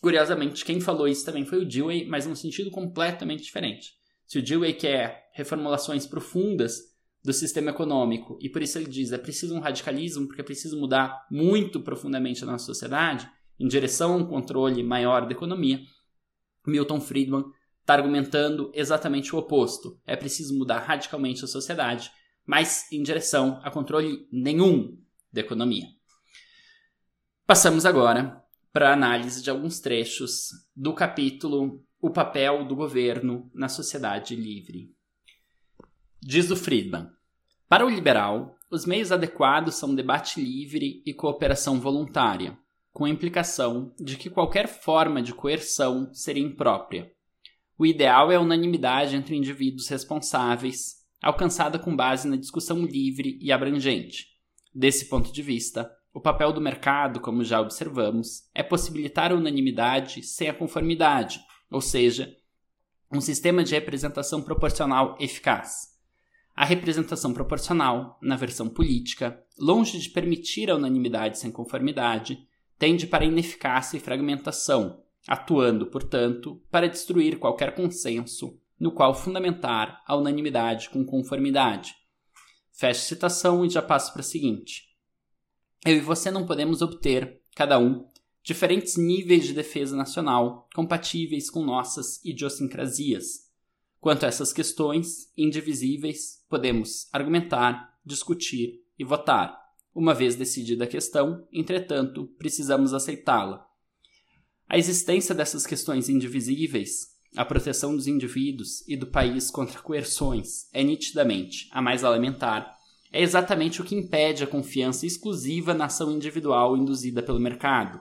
Curiosamente, quem falou isso também foi o Dewey, mas num sentido completamente diferente. Se o Dewey quer reformulações profundas do sistema econômico, e por isso ele diz é preciso um radicalismo, porque é preciso mudar muito profundamente a nossa sociedade, em direção a um controle maior da economia, Milton Friedman está argumentando exatamente o oposto. É preciso mudar radicalmente a sociedade, mas em direção a controle nenhum da economia. Passamos agora para análise de alguns trechos do capítulo O papel do governo na sociedade livre. Diz o Friedman: Para o liberal, os meios adequados são debate livre e cooperação voluntária, com a implicação de que qualquer forma de coerção seria imprópria o ideal é a unanimidade entre indivíduos responsáveis, alcançada com base na discussão livre e abrangente. Desse ponto de vista, o papel do mercado, como já observamos, é possibilitar a unanimidade sem a conformidade, ou seja, um sistema de representação proporcional eficaz. A representação proporcional, na versão política, longe de permitir a unanimidade sem conformidade, tende para ineficácia e fragmentação, atuando, portanto, para destruir qualquer consenso no qual fundamentar a unanimidade com conformidade. Feche citação e já passo para a seguinte. Eu e você não podemos obter, cada um, diferentes níveis de defesa nacional compatíveis com nossas idiosincrasias. Quanto a essas questões indivisíveis, podemos argumentar, discutir e votar. Uma vez decidida a questão, entretanto, precisamos aceitá-la a existência dessas questões indivisíveis, a proteção dos indivíduos e do país contra coerções, é nitidamente a mais elementar. É exatamente o que impede a confiança exclusiva na ação individual induzida pelo mercado.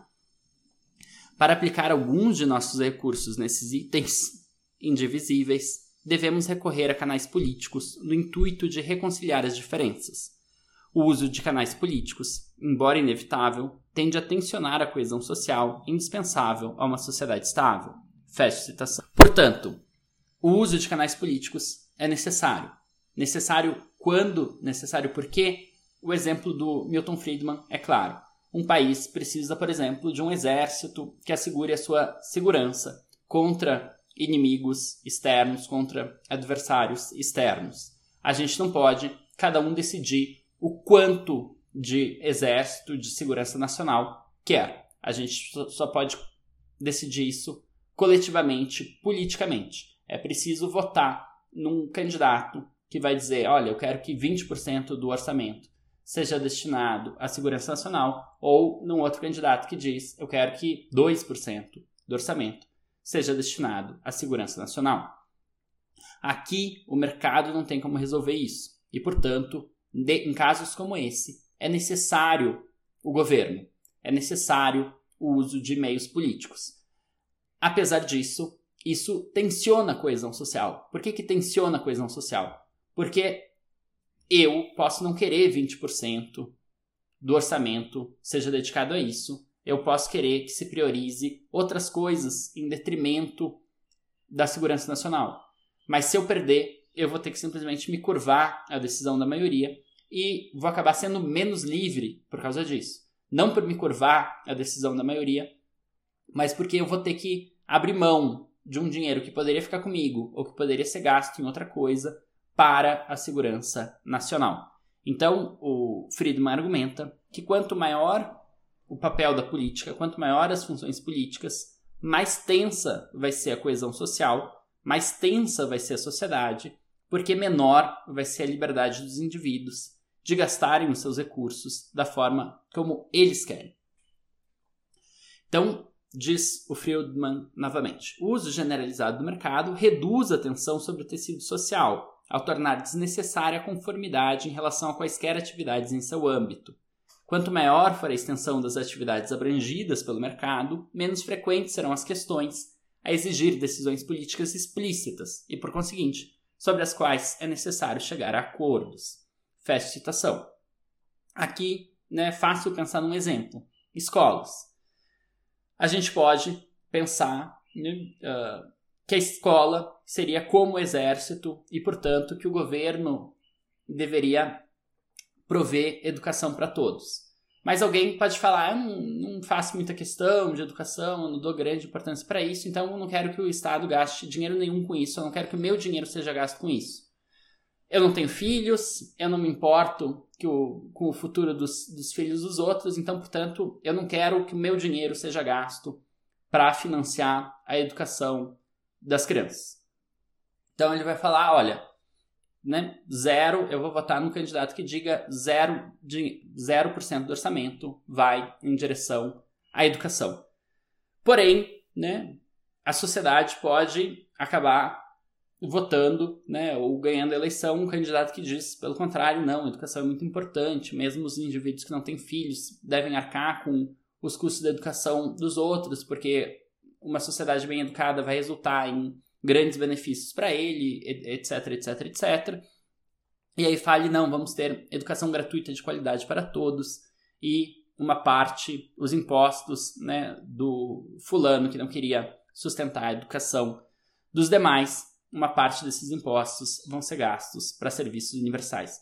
Para aplicar alguns de nossos recursos nesses itens indivisíveis, devemos recorrer a canais políticos no intuito de reconciliar as diferenças. O uso de canais políticos, embora inevitável, tende a tensionar a coesão social indispensável a uma sociedade estável. Fecha citação. Portanto, o uso de canais políticos é necessário. Necessário quando necessário, porque o exemplo do Milton Friedman é claro. Um país precisa, por exemplo, de um exército que assegure a sua segurança contra inimigos externos, contra adversários externos. A gente não pode cada um decidir o quanto de exército de segurança nacional quer. A gente só pode decidir isso coletivamente, politicamente. É preciso votar num candidato que vai dizer: olha, eu quero que 20% do orçamento seja destinado à segurança nacional, ou num outro candidato que diz: eu quero que 2% do orçamento seja destinado à segurança nacional. Aqui, o mercado não tem como resolver isso, e, portanto, de, em casos como esse, é necessário o governo, é necessário o uso de meios políticos. Apesar disso, isso tensiona a coesão social. Por que, que tensiona a coesão social? Porque eu posso não querer 20% do orçamento seja dedicado a isso. Eu posso querer que se priorize outras coisas em detrimento da segurança nacional. Mas se eu perder, eu vou ter que simplesmente me curvar à decisão da maioria e vou acabar sendo menos livre por causa disso. Não por me curvar à decisão da maioria, mas porque eu vou ter que abrir mão de um dinheiro que poderia ficar comigo ou que poderia ser gasto em outra coisa para a segurança nacional. Então, o Friedman argumenta que quanto maior o papel da política, quanto maior as funções políticas, mais tensa vai ser a coesão social, mais tensa vai ser a sociedade, porque menor vai ser a liberdade dos indivíduos de gastarem os seus recursos da forma como eles querem. Então, diz o Friedman novamente, o uso generalizado do mercado reduz a tensão sobre o tecido social, ao tornar desnecessária a conformidade em relação a quaisquer atividades em seu âmbito. Quanto maior for a extensão das atividades abrangidas pelo mercado, menos frequentes serão as questões a exigir decisões políticas explícitas e, por conseguinte, sobre as quais é necessário chegar a acordos. Fecha citação. Aqui né, é fácil pensar num exemplo: escolas. A gente pode pensar né, uh, que a escola seria como exército e, portanto, que o governo deveria prover educação para todos. Mas alguém pode falar, eu não, não, faço muita questão de educação, eu não dou grande importância para isso, então eu não quero que o Estado gaste dinheiro nenhum com isso, eu não quero que o meu dinheiro seja gasto com isso. Eu não tenho filhos, eu não me importo o, com o futuro dos, dos filhos dos outros, então, portanto, eu não quero que o meu dinheiro seja gasto para financiar a educação das crianças. Então ele vai falar, olha, né, zero, eu vou votar no candidato que diga zero de 0% do orçamento vai em direção à educação. Porém, né, a sociedade pode acabar votando, né, ou ganhando a eleição um candidato que diz, pelo contrário, não, a educação é muito importante, mesmo os indivíduos que não têm filhos devem arcar com os custos da educação dos outros, porque uma sociedade bem educada vai resultar em grandes benefícios para ele, etc, etc, etc. E aí fale, não, vamos ter educação gratuita de qualidade para todos e uma parte, os impostos né, do fulano que não queria sustentar a educação dos demais, uma parte desses impostos vão ser gastos para serviços universais,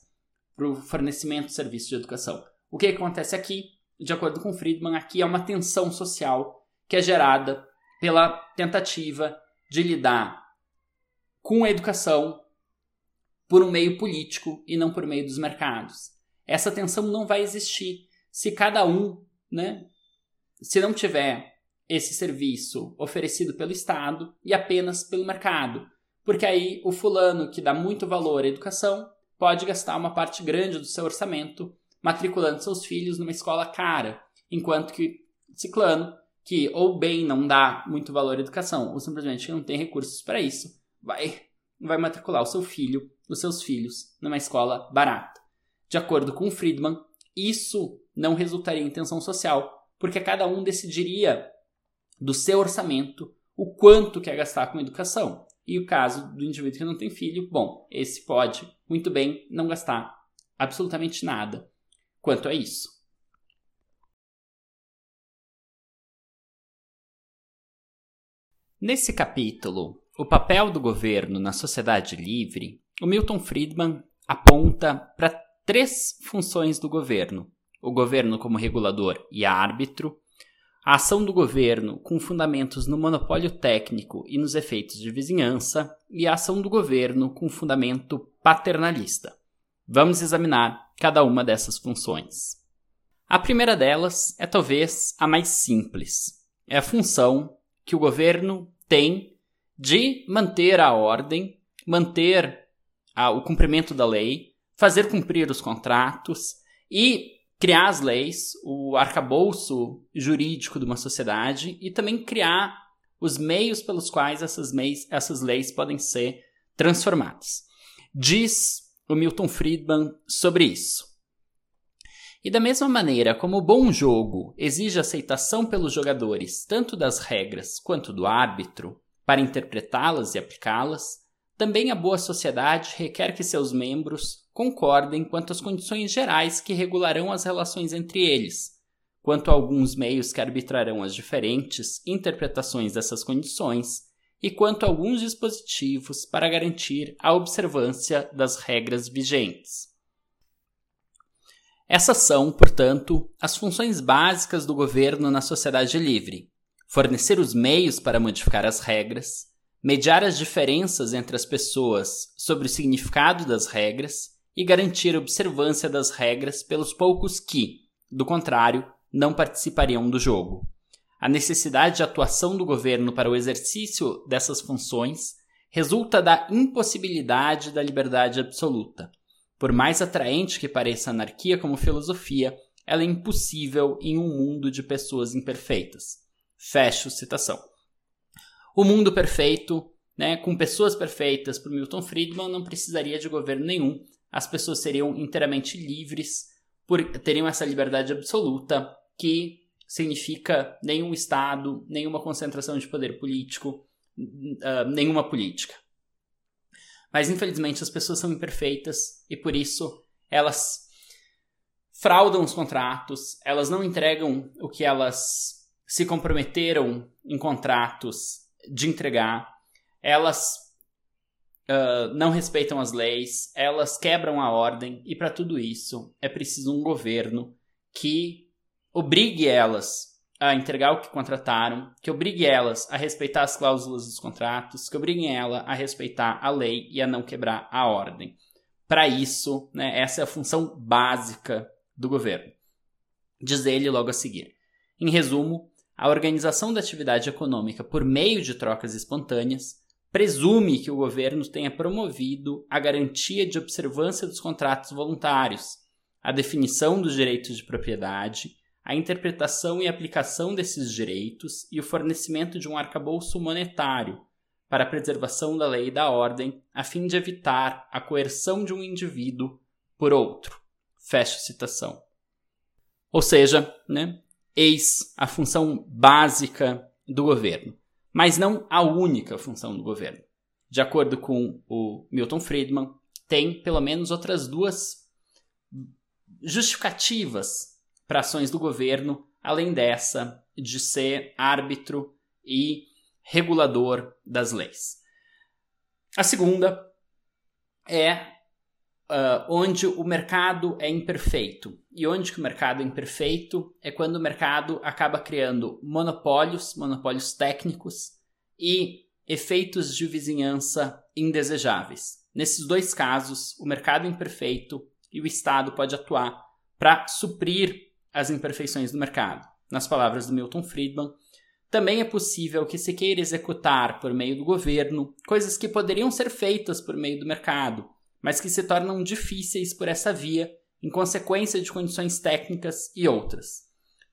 para o fornecimento de serviços de educação. O que acontece aqui, de acordo com Friedman, aqui é uma tensão social que é gerada pela tentativa de lidar com a educação por um meio político e não por meio dos mercados. Essa tensão não vai existir se cada um, né, se não tiver esse serviço oferecido pelo Estado e apenas pelo mercado. Porque aí o fulano que dá muito valor à educação pode gastar uma parte grande do seu orçamento matriculando seus filhos numa escola cara, enquanto que ciclano que ou bem não dá muito valor à educação, ou simplesmente não tem recursos para isso, vai, vai matricular o seu filho, os seus filhos, numa escola barata. De acordo com Friedman, isso não resultaria em tensão social, porque cada um decidiria do seu orçamento o quanto quer gastar com educação. E o caso do indivíduo que não tem filho, bom, esse pode muito bem não gastar absolutamente nada quanto a isso. Nesse capítulo, O papel do governo na sociedade livre, o Milton Friedman aponta para três funções do governo: o governo como regulador e árbitro, a ação do governo com fundamentos no monopólio técnico e nos efeitos de vizinhança, e a ação do governo com fundamento paternalista. Vamos examinar cada uma dessas funções. A primeira delas é talvez a mais simples. É a função que o governo tem de manter a ordem, manter o cumprimento da lei, fazer cumprir os contratos e criar as leis, o arcabouço jurídico de uma sociedade e também criar os meios pelos quais essas, leis, essas leis podem ser transformadas. Diz o Milton Friedman sobre isso. E da mesma maneira como o bom jogo exige aceitação pelos jogadores tanto das regras quanto do árbitro para interpretá-las e aplicá-las, também a boa sociedade requer que seus membros concordem quanto às condições gerais que regularão as relações entre eles, quanto a alguns meios que arbitrarão as diferentes interpretações dessas condições e quanto a alguns dispositivos para garantir a observância das regras vigentes. Essas são, portanto, as funções básicas do governo na sociedade livre: fornecer os meios para modificar as regras, mediar as diferenças entre as pessoas sobre o significado das regras e garantir a observância das regras pelos poucos que, do contrário, não participariam do jogo. A necessidade de atuação do governo para o exercício dessas funções resulta da impossibilidade da liberdade absoluta por mais atraente que pareça a anarquia como filosofia, ela é impossível em um mundo de pessoas imperfeitas. Fecho citação. O mundo perfeito, né, com pessoas perfeitas, para Milton Friedman, não precisaria de governo nenhum. As pessoas seriam inteiramente livres, por, teriam essa liberdade absoluta, que significa nenhum Estado, nenhuma concentração de poder político, uh, nenhuma política. Mas infelizmente as pessoas são imperfeitas e por isso elas fraudam os contratos, elas não entregam o que elas se comprometeram em contratos de entregar, elas uh, não respeitam as leis, elas quebram a ordem e para tudo isso é preciso um governo que obrigue elas a entregar o que contrataram, que obrigue elas a respeitar as cláusulas dos contratos, que obriguem ela a respeitar a lei e a não quebrar a ordem. Para isso, né, essa é a função básica do governo. Diz ele logo a seguir. Em resumo, a organização da atividade econômica por meio de trocas espontâneas presume que o governo tenha promovido a garantia de observância dos contratos voluntários, a definição dos direitos de propriedade a interpretação e aplicação desses direitos e o fornecimento de um arcabouço monetário para a preservação da lei e da ordem, a fim de evitar a coerção de um indivíduo por outro. Fecha citação. Ou seja, né, eis a função básica do governo, mas não a única função do governo. De acordo com o Milton Friedman, tem pelo menos outras duas justificativas para ações do governo, além dessa de ser árbitro e regulador das leis. A segunda é uh, onde o mercado é imperfeito. E onde que o mercado é imperfeito é quando o mercado acaba criando monopólios, monopólios técnicos e efeitos de vizinhança indesejáveis. Nesses dois casos, o mercado é imperfeito e o Estado pode atuar para suprir as imperfeições do mercado. Nas palavras do Milton Friedman, também é possível que se queira executar por meio do governo coisas que poderiam ser feitas por meio do mercado, mas que se tornam difíceis por essa via em consequência de condições técnicas e outras.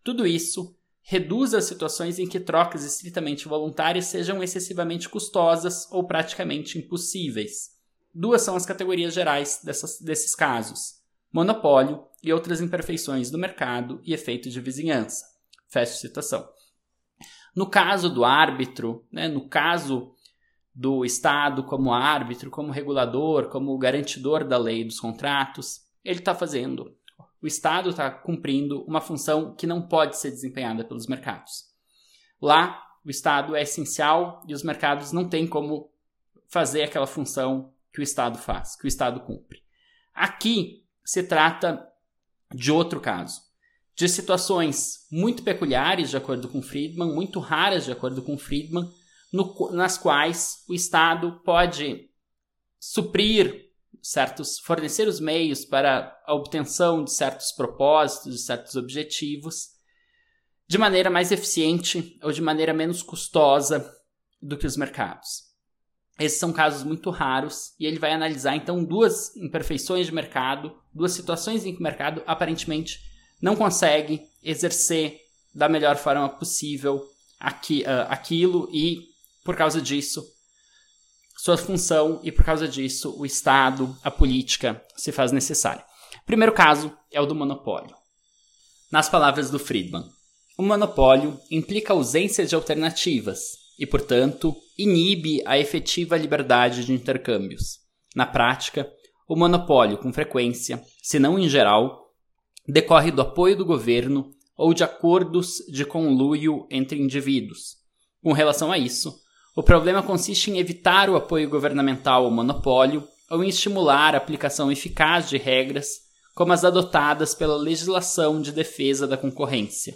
Tudo isso reduz as situações em que trocas estritamente voluntárias sejam excessivamente custosas ou praticamente impossíveis. Duas são as categorias gerais dessas, desses casos: monopólio e outras imperfeições do mercado e efeitos de vizinhança. Fecha citação. No caso do árbitro, né, no caso do Estado como árbitro, como regulador, como garantidor da lei dos contratos, ele está fazendo. O Estado está cumprindo uma função que não pode ser desempenhada pelos mercados. Lá, o Estado é essencial e os mercados não têm como fazer aquela função que o Estado faz, que o Estado cumpre. Aqui se trata de outro caso, de situações muito peculiares, de acordo com Friedman, muito raras, de acordo com Friedman, no, nas quais o Estado pode suprir certos, fornecer os meios para a obtenção de certos propósitos, de certos objetivos, de maneira mais eficiente ou de maneira menos custosa do que os mercados. Esses são casos muito raros e ele vai analisar então duas imperfeições de mercado, duas situações em que o mercado aparentemente não consegue exercer da melhor forma possível aqui, uh, aquilo e por causa disso sua função e por causa disso o Estado, a política se faz necessária. Primeiro caso é o do monopólio. Nas palavras do Friedman, o monopólio implica ausência de alternativas e, portanto, inibe a efetiva liberdade de intercâmbios. Na prática, o monopólio, com frequência, se não em geral, decorre do apoio do governo ou de acordos de conluio entre indivíduos. Com relação a isso, o problema consiste em evitar o apoio governamental ao monopólio ou em estimular a aplicação eficaz de regras como as adotadas pela legislação de defesa da concorrência.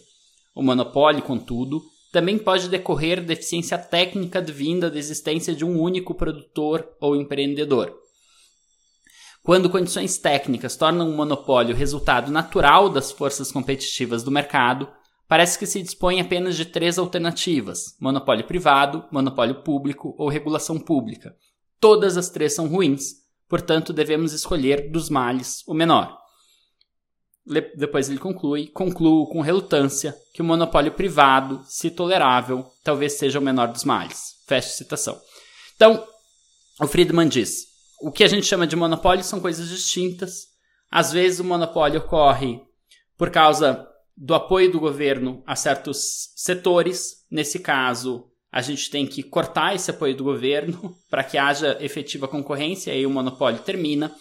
O monopólio, contudo, também pode decorrer da eficiência técnica vinda da existência de um único produtor ou empreendedor. Quando condições técnicas tornam o monopólio resultado natural das forças competitivas do mercado, Parece que se dispõe apenas de três alternativas: monopólio privado, monopólio público ou regulação pública. Todas as três são ruins, portanto, devemos escolher dos males o menor. Depois ele conclui: concluo com relutância que o monopólio privado, se tolerável, talvez seja o menor dos males. Fecha citação. Então, o Friedman diz: o que a gente chama de monopólio são coisas distintas. Às vezes o monopólio ocorre por causa do apoio do governo a certos setores. Nesse caso, a gente tem que cortar esse apoio do governo (laughs) para que haja efetiva concorrência e aí o monopólio termina.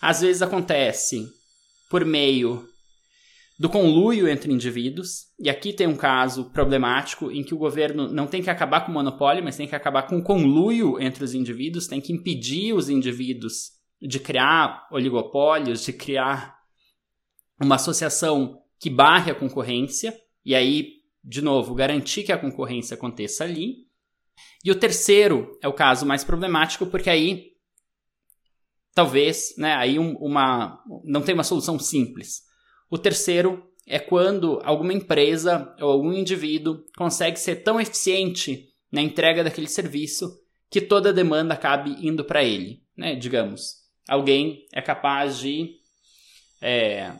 Às vezes acontece por meio do conluio entre indivíduos, e aqui tem um caso problemático em que o governo não tem que acabar com o monopólio, mas tem que acabar com o conluio entre os indivíduos, tem que impedir os indivíduos de criar oligopólios, de criar uma associação que barre a concorrência, e aí, de novo, garantir que a concorrência aconteça ali. E o terceiro é o caso mais problemático, porque aí talvez, né, aí um, uma não tem uma solução simples. O terceiro é quando alguma empresa ou algum indivíduo consegue ser tão eficiente na entrega daquele serviço que toda a demanda acabe indo para ele, né? Digamos, alguém é capaz de é,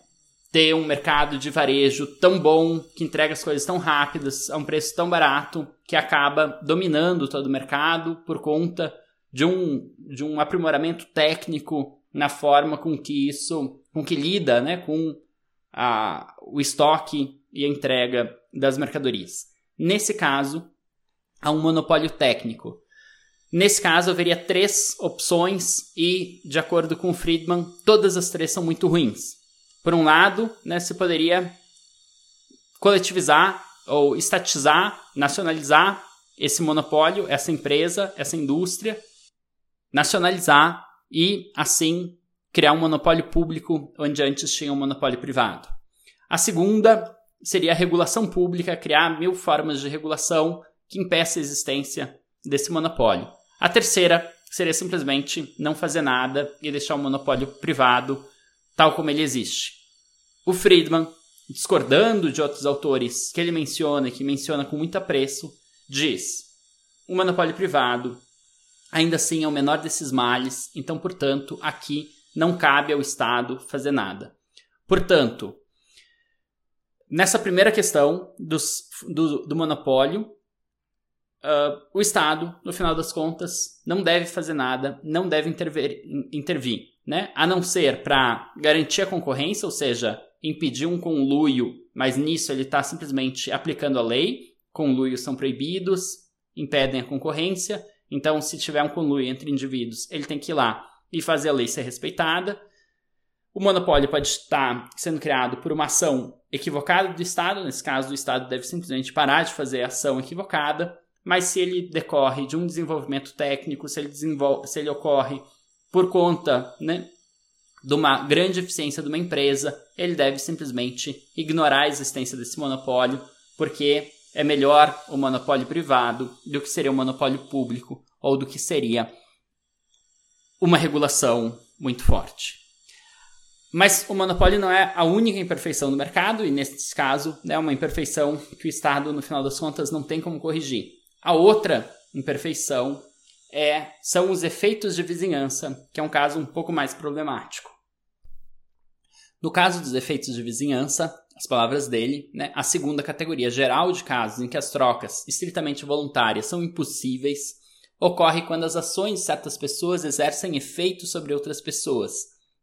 ter um mercado de varejo tão bom, que entrega as coisas tão rápidas, a um preço tão barato, que acaba dominando todo o mercado por conta de um, de um aprimoramento técnico na forma com que isso, com que lida né, com a, o estoque e a entrega das mercadorias. Nesse caso, há um monopólio técnico. Nesse caso, haveria três opções e, de acordo com Friedman, todas as três são muito ruins. Por um lado, né, se poderia coletivizar ou estatizar, nacionalizar esse monopólio, essa empresa, essa indústria, nacionalizar e, assim, criar um monopólio público onde antes tinha um monopólio privado. A segunda seria a regulação pública, criar mil formas de regulação que impeça a existência desse monopólio. A terceira seria simplesmente não fazer nada e deixar o monopólio privado tal como ele existe. O Friedman, discordando de outros autores que ele menciona e que menciona com muito apreço, diz: o monopólio privado ainda assim é o menor desses males, então, portanto, aqui não cabe ao Estado fazer nada. Portanto, nessa primeira questão dos, do, do monopólio, uh, o Estado, no final das contas, não deve fazer nada, não deve intervir, né? a não ser para garantir a concorrência, ou seja, impedir um conluio, mas nisso ele está simplesmente aplicando a lei. Conluios são proibidos, impedem a concorrência. Então, se tiver um conluio entre indivíduos, ele tem que ir lá e fazer a lei ser respeitada. O monopólio pode estar sendo criado por uma ação equivocada do Estado, nesse caso, o Estado deve simplesmente parar de fazer a ação equivocada, mas se ele decorre de um desenvolvimento técnico, se ele, desenvolve, se ele ocorre por conta né, de uma grande eficiência de uma empresa, ele deve simplesmente ignorar a existência desse monopólio, porque é melhor o monopólio privado do que seria o monopólio público ou do que seria uma regulação muito forte. Mas o monopólio não é a única imperfeição do mercado, e nesse caso é uma imperfeição que o Estado, no final das contas, não tem como corrigir. A outra imperfeição é, são os efeitos de vizinhança, que é um caso um pouco mais problemático. No caso dos efeitos de vizinhança, as palavras dele, né, a segunda categoria geral de casos em que as trocas estritamente voluntárias são impossíveis ocorre quando as ações de certas pessoas exercem efeito sobre outras pessoas,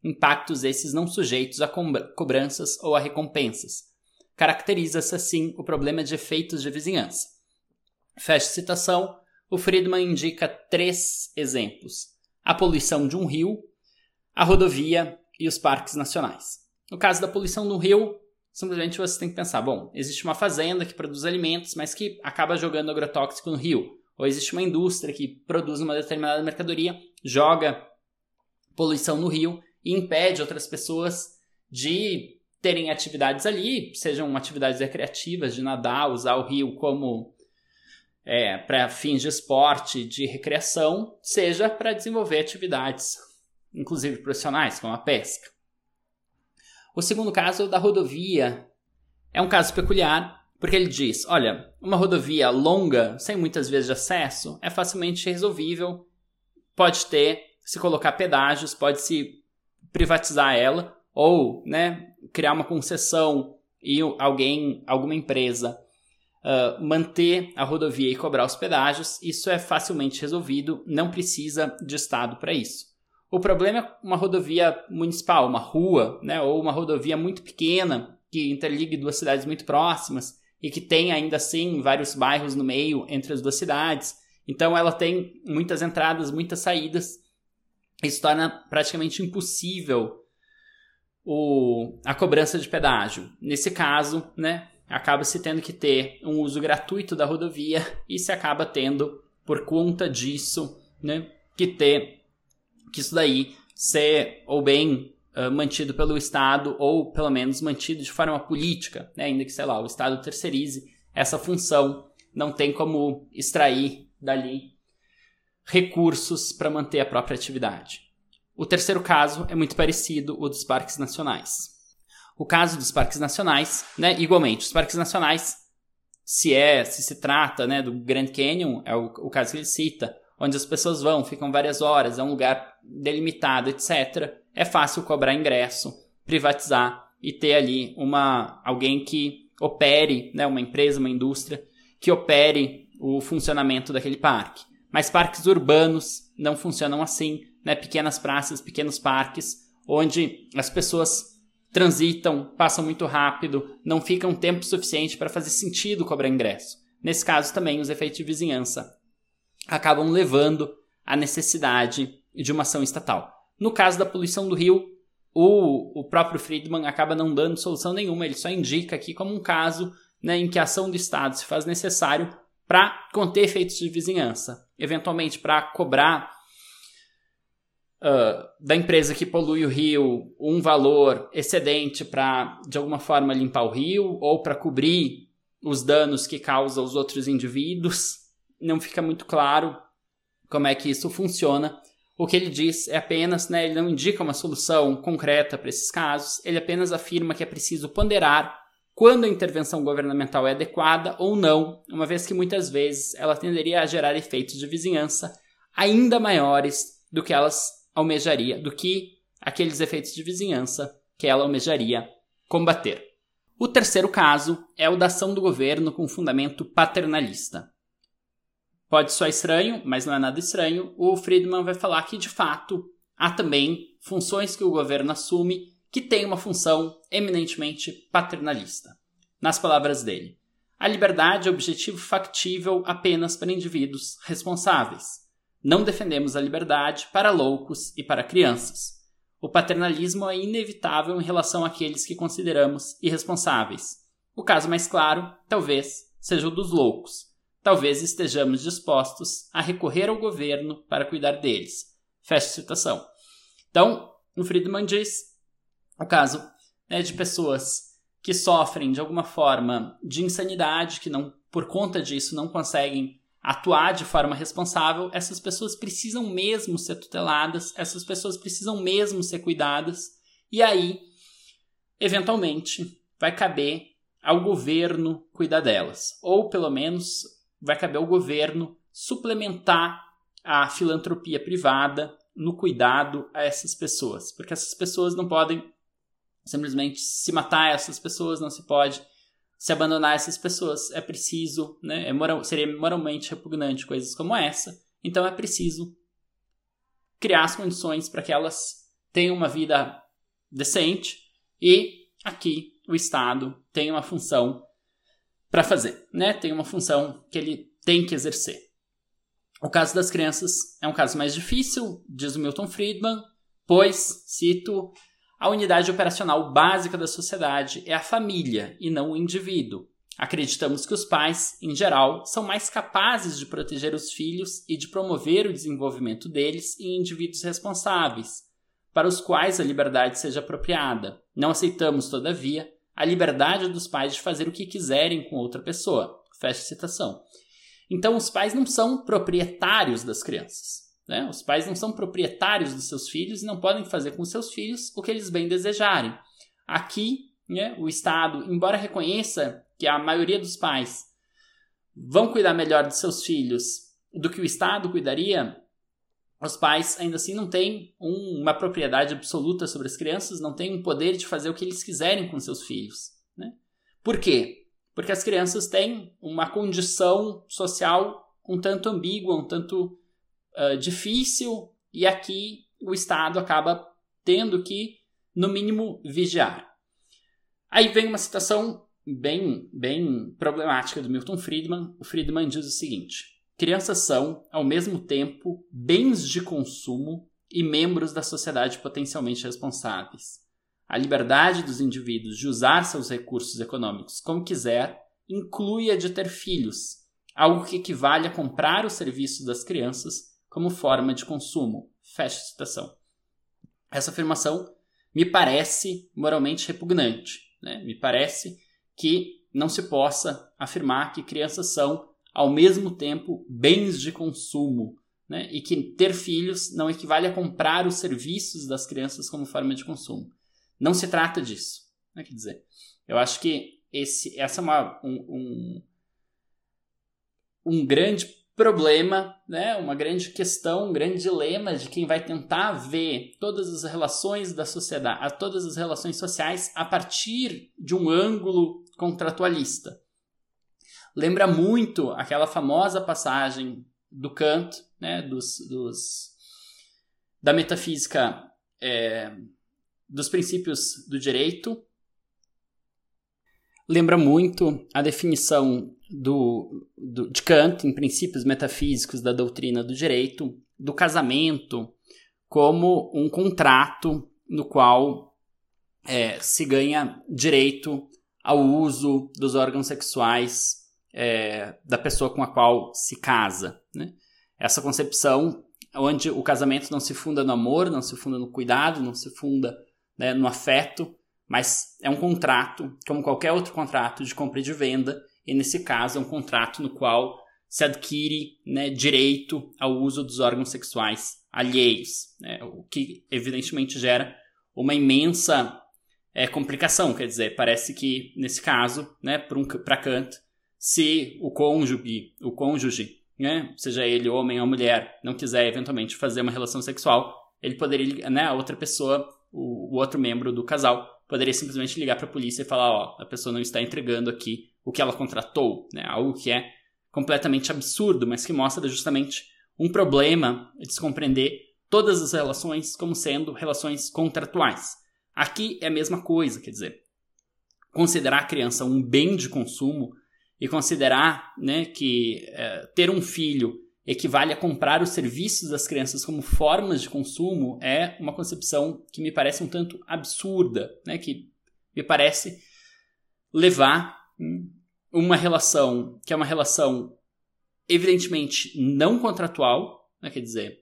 impactos esses não sujeitos a cobranças ou a recompensas. Caracteriza-se assim o problema de efeitos de vizinhança. Fecha citação, o Friedman indica três exemplos: a poluição de um rio, a rodovia e os parques nacionais. No caso da poluição do rio, simplesmente você tem que pensar: bom, existe uma fazenda que produz alimentos, mas que acaba jogando agrotóxico no rio. Ou existe uma indústria que produz uma determinada mercadoria, joga poluição no rio e impede outras pessoas de terem atividades ali, sejam atividades recreativas, de nadar, usar o rio como é, para fins de esporte, de recreação, seja para desenvolver atividades, inclusive profissionais, como a pesca. O segundo caso é o da rodovia. É um caso peculiar, porque ele diz: olha, uma rodovia longa, sem muitas vezes de acesso, é facilmente resolvível. Pode ter, se colocar pedágios, pode se privatizar ela, ou né, criar uma concessão e alguém, alguma empresa uh, manter a rodovia e cobrar os pedágios, isso é facilmente resolvido, não precisa de Estado para isso. O problema é uma rodovia municipal, uma rua, né, ou uma rodovia muito pequena que interligue duas cidades muito próximas e que tem ainda assim vários bairros no meio entre as duas cidades. Então ela tem muitas entradas, muitas saídas. Isso torna praticamente impossível o, a cobrança de pedágio. Nesse caso, né, acaba se tendo que ter um uso gratuito da rodovia e se acaba tendo, por conta disso, né, que ter que isso daí ser ou bem uh, mantido pelo Estado ou pelo menos mantido de forma política, né? ainda que, sei lá, o Estado terceirize essa função, não tem como extrair dali recursos para manter a própria atividade. O terceiro caso é muito parecido, o dos parques nacionais. O caso dos parques nacionais, né, igualmente, os parques nacionais, se é, se se trata, né, do Grand Canyon, é o, o caso que ele cita, onde as pessoas vão, ficam várias horas, é um lugar delimitado, etc é fácil cobrar ingresso, privatizar e ter ali uma alguém que opere, né, uma empresa, uma indústria que opere o funcionamento daquele parque. Mas parques urbanos não funcionam assim, né? Pequenas praças, pequenos parques, onde as pessoas transitam, passam muito rápido, não ficam tempo suficiente para fazer sentido cobrar ingresso. Nesse caso também os efeitos de vizinhança acabam levando à necessidade de uma ação estatal. No caso da poluição do rio, o, o próprio Friedman acaba não dando solução nenhuma, ele só indica aqui como um caso né, em que a ação do Estado se faz necessário para conter efeitos de vizinhança, eventualmente para cobrar uh, da empresa que polui o rio um valor excedente para, de alguma forma, limpar o rio ou para cobrir os danos que causa os outros indivíduos. Não fica muito claro como é que isso funciona, o que ele diz é apenas, né, ele não indica uma solução concreta para esses casos, ele apenas afirma que é preciso ponderar quando a intervenção governamental é adequada ou não, uma vez que muitas vezes ela tenderia a gerar efeitos de vizinhança ainda maiores do que elas almejaria, do que aqueles efeitos de vizinhança que ela almejaria combater. O terceiro caso é o da ação do governo com fundamento paternalista. Pode soar estranho, mas não é nada estranho. O Friedman vai falar que, de fato, há também funções que o governo assume que têm uma função eminentemente paternalista. Nas palavras dele, a liberdade é objetivo factível apenas para indivíduos responsáveis. Não defendemos a liberdade para loucos e para crianças. O paternalismo é inevitável em relação àqueles que consideramos irresponsáveis. O caso mais claro, talvez, seja o dos loucos talvez estejamos dispostos a recorrer ao governo para cuidar deles. Fecha citação. Então, O Friedman diz o caso né, de pessoas que sofrem de alguma forma de insanidade, que não por conta disso não conseguem atuar de forma responsável, essas pessoas precisam mesmo ser tuteladas, essas pessoas precisam mesmo ser cuidadas, e aí, eventualmente, vai caber ao governo cuidar delas, ou pelo menos vai caber ao governo suplementar a filantropia privada no cuidado a essas pessoas, porque essas pessoas não podem simplesmente se matar essas pessoas, não se pode se abandonar essas pessoas. É preciso, né, é moral, seria moralmente repugnante coisas como essa. Então é preciso criar as condições para que elas tenham uma vida decente e aqui o Estado tem uma função para fazer, né? Tem uma função que ele tem que exercer. O caso das crianças é um caso mais difícil, diz o Milton Friedman, pois, cito, a unidade operacional básica da sociedade é a família e não o indivíduo. Acreditamos que os pais, em geral, são mais capazes de proteger os filhos e de promover o desenvolvimento deles em indivíduos responsáveis, para os quais a liberdade seja apropriada. Não aceitamos, todavia, a liberdade dos pais de fazer o que quiserem com outra pessoa. Fecha citação. Então, os pais não são proprietários das crianças. Né? Os pais não são proprietários dos seus filhos e não podem fazer com seus filhos o que eles bem desejarem. Aqui, né, o Estado, embora reconheça que a maioria dos pais vão cuidar melhor de seus filhos do que o Estado cuidaria, os pais ainda assim não têm um, uma propriedade absoluta sobre as crianças, não têm um poder de fazer o que eles quiserem com seus filhos. Né? Por quê? Porque as crianças têm uma condição social um tanto ambígua, um tanto uh, difícil e aqui o Estado acaba tendo que, no mínimo, vigiar. Aí vem uma citação bem, bem problemática do Milton Friedman. O Friedman diz o seguinte: crianças são, ao mesmo tempo, bens de consumo e membros da sociedade potencialmente responsáveis. A liberdade dos indivíduos de usar seus recursos econômicos como quiser inclui a de ter filhos, algo que equivale a comprar os serviços das crianças como forma de consumo. Fecha a citação. Essa afirmação me parece moralmente repugnante. Né? Me parece que não se possa afirmar que crianças são, ao mesmo tempo, bens de consumo. Né? E que ter filhos não equivale a comprar os serviços das crianças como forma de consumo. Não se trata disso. Né? Quer dizer, eu acho que esse, essa é uma, um, um, um grande problema, né, uma grande questão, um grande dilema de quem vai tentar ver todas as relações da sociedade, todas as relações sociais a partir de um ângulo contratualista. Lembra muito aquela famosa passagem do Kant, né, dos, dos da metafísica é, dos princípios do direito. Lembra muito a definição do, do, de Kant, em princípios metafísicos da doutrina do direito, do casamento como um contrato no qual é, se ganha direito ao uso dos órgãos sexuais é, da pessoa com a qual se casa. Né? Essa concepção onde o casamento não se funda no amor, não se funda no cuidado, não se funda né, no afeto, mas é um contrato, como qualquer outro contrato de compra e de venda, e nesse caso é um contrato no qual se adquire né, direito ao uso dos órgãos sexuais alheios, né, o que evidentemente gera uma imensa é, complicação, quer dizer, parece que nesse caso, né, para um, Kant, se o cônjuge, o cônjuge, né, seja ele homem ou mulher, não quiser eventualmente fazer uma relação sexual, ele poderia, né, a outra pessoa, o, o outro membro do casal, poderia simplesmente ligar para a polícia e falar, ó, a pessoa não está entregando aqui o que ela contratou, né? Algo que é completamente absurdo, mas que mostra justamente um problema de se compreender todas as relações como sendo relações contratuais. Aqui é a mesma coisa, quer dizer, considerar a criança um bem de consumo e considerar né, que é, ter um filho equivale a comprar os serviços das crianças como formas de consumo é uma concepção que me parece um tanto absurda, né, que me parece levar uma relação que é uma relação evidentemente não contratual, né? quer dizer,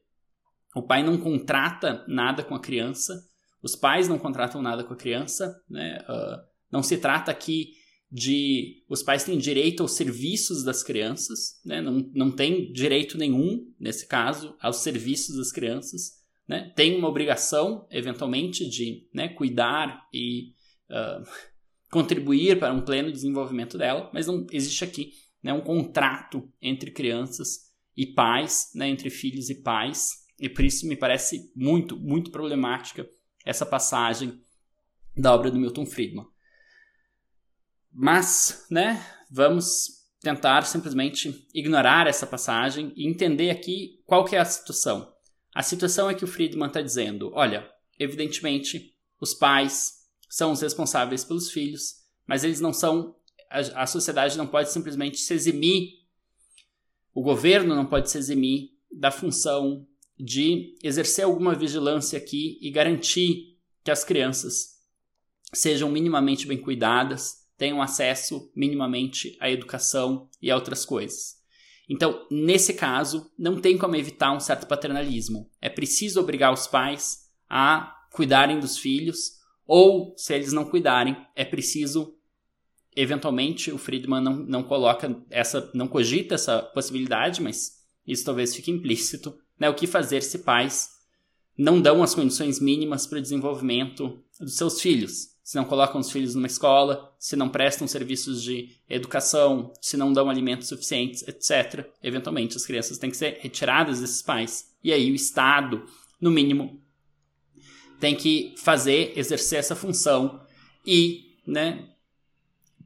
o pai não contrata nada com a criança, Os pais não contratam nada com a criança, né? Uh, não se trata aqui de os pais têm direito aos serviços das crianças, né? não, não tem direito nenhum, nesse caso, aos serviços das crianças. Né? Tem uma obrigação, eventualmente, de né, cuidar e uh, (laughs) contribuir para um pleno desenvolvimento dela, mas não existe aqui né, um contrato entre crianças e pais, né, entre filhos e pais, e por isso me parece muito, muito problemática essa passagem da obra do Milton Friedman. Mas, né, vamos tentar simplesmente ignorar essa passagem e entender aqui qual que é a situação. A situação é que o Friedman está dizendo, olha, evidentemente os pais são os responsáveis pelos filhos, mas eles não são, a, a sociedade não pode simplesmente se eximir, o governo não pode se eximir da função de exercer alguma vigilância aqui e garantir que as crianças sejam minimamente bem cuidadas, tenham acesso minimamente à educação e a outras coisas. Então, nesse caso, não tem como evitar um certo paternalismo. É preciso obrigar os pais a cuidarem dos filhos, ou, se eles não cuidarem, é preciso, eventualmente, o Friedman não, não coloca essa, não cogita essa possibilidade, mas isso talvez fique implícito, né? O que fazer se pais não dão as condições mínimas para o desenvolvimento dos seus filhos? Se não colocam os filhos numa escola, se não prestam serviços de educação, se não dão alimentos suficientes, etc. Eventualmente, as crianças têm que ser retiradas desses pais. E aí o Estado, no mínimo, tem que fazer, exercer essa função e né,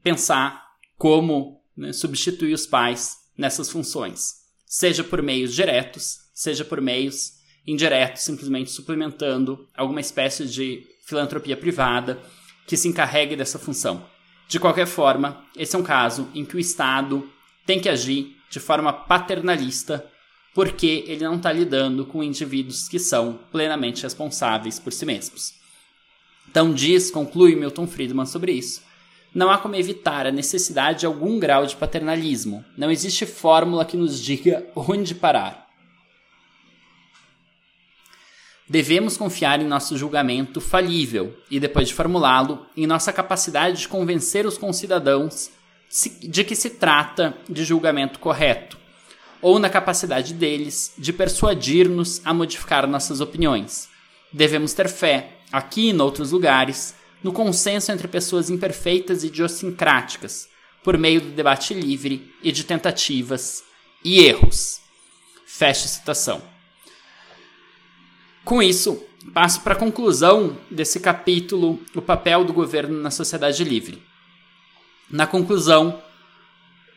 pensar como né, substituir os pais nessas funções, seja por meios diretos, seja por meios indiretos, simplesmente suplementando alguma espécie de filantropia privada que se encarregue dessa função. De qualquer forma, esse é um caso em que o Estado tem que agir de forma paternalista, porque ele não está lidando com indivíduos que são plenamente responsáveis por si mesmos. Então, diz, conclui Milton Friedman sobre isso. Não há como evitar a necessidade de algum grau de paternalismo. Não existe fórmula que nos diga (laughs) onde parar. Devemos confiar em nosso julgamento falível e, depois de formulá-lo, em nossa capacidade de convencer os concidadãos de que se trata de julgamento correto, ou na capacidade deles de persuadir-nos a modificar nossas opiniões. Devemos ter fé, aqui e em outros lugares, no consenso entre pessoas imperfeitas e idiosincráticas, por meio do debate livre e de tentativas e erros. Feche citação. Com isso, passo para a conclusão desse capítulo, o papel do governo na sociedade livre. Na conclusão,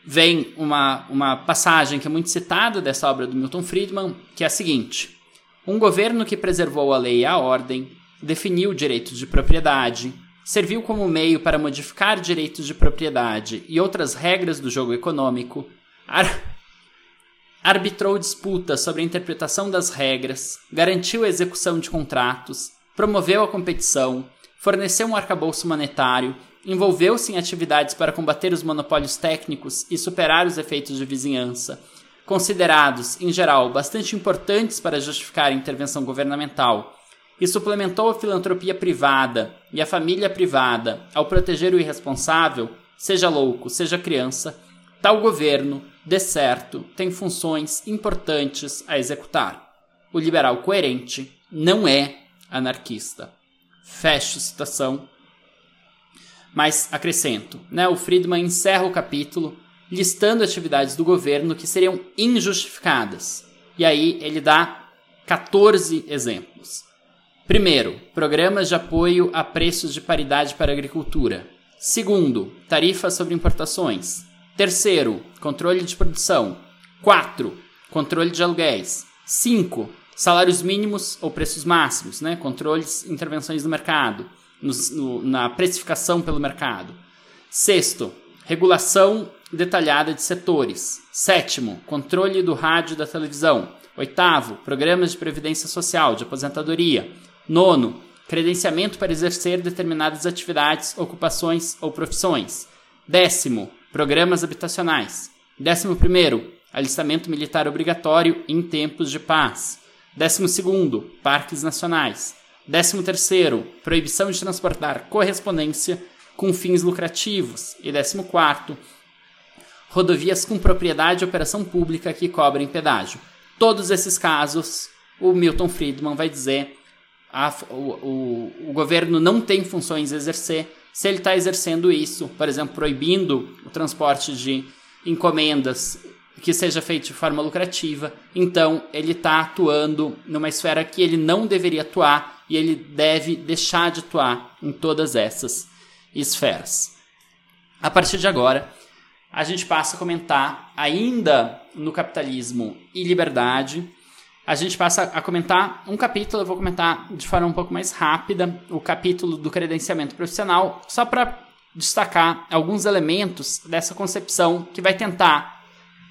vem uma, uma passagem que é muito citada dessa obra do Milton Friedman, que é a seguinte: Um governo que preservou a lei e a ordem, definiu direitos de propriedade, serviu como meio para modificar direitos de propriedade e outras regras do jogo econômico, arbitrou disputas sobre a interpretação das regras, garantiu a execução de contratos, promoveu a competição, forneceu um arcabouço monetário, envolveu-se em atividades para combater os monopólios técnicos e superar os efeitos de vizinhança, considerados, em geral, bastante importantes para justificar a intervenção governamental, e suplementou a filantropia privada e a família privada ao proteger o irresponsável, seja louco, seja criança, tal governo de certo, tem funções importantes a executar. O liberal coerente não é anarquista. Fecho citação. Mas acrescento, né, o Friedman encerra o capítulo listando atividades do governo que seriam injustificadas. E aí ele dá 14 exemplos. Primeiro, programas de apoio a preços de paridade para a agricultura. Segundo, tarifas sobre importações. Terceiro, controle de produção. 4. Controle de aluguéis. 5. Salários mínimos ou preços máximos, né? controles, intervenções no mercado, no, no, na precificação pelo mercado. Sexto, regulação detalhada de setores. Sétimo, controle do rádio e da televisão. Oitavo, programas de previdência social, de aposentadoria. Nono, credenciamento para exercer determinadas atividades, ocupações ou profissões. Décimo, programas habitacionais. 11. Alistamento militar obrigatório em tempos de paz. 12. Parques nacionais. Décimo terceiro, proibição de transportar correspondência com fins lucrativos. E décimo quarto, rodovias com propriedade e operação pública que cobrem pedágio. Todos esses casos, o Milton Friedman vai dizer a, o, o, o governo não tem funções a exercer. Se ele está exercendo isso, por exemplo, proibindo o transporte de encomendas que seja feito de forma lucrativa, então ele está atuando numa esfera que ele não deveria atuar e ele deve deixar de atuar em todas essas esferas. A partir de agora, a gente passa a comentar ainda no capitalismo e liberdade. A gente passa a comentar um capítulo, eu vou comentar de forma um pouco mais rápida, o capítulo do credenciamento profissional, só para destacar alguns elementos dessa concepção que vai tentar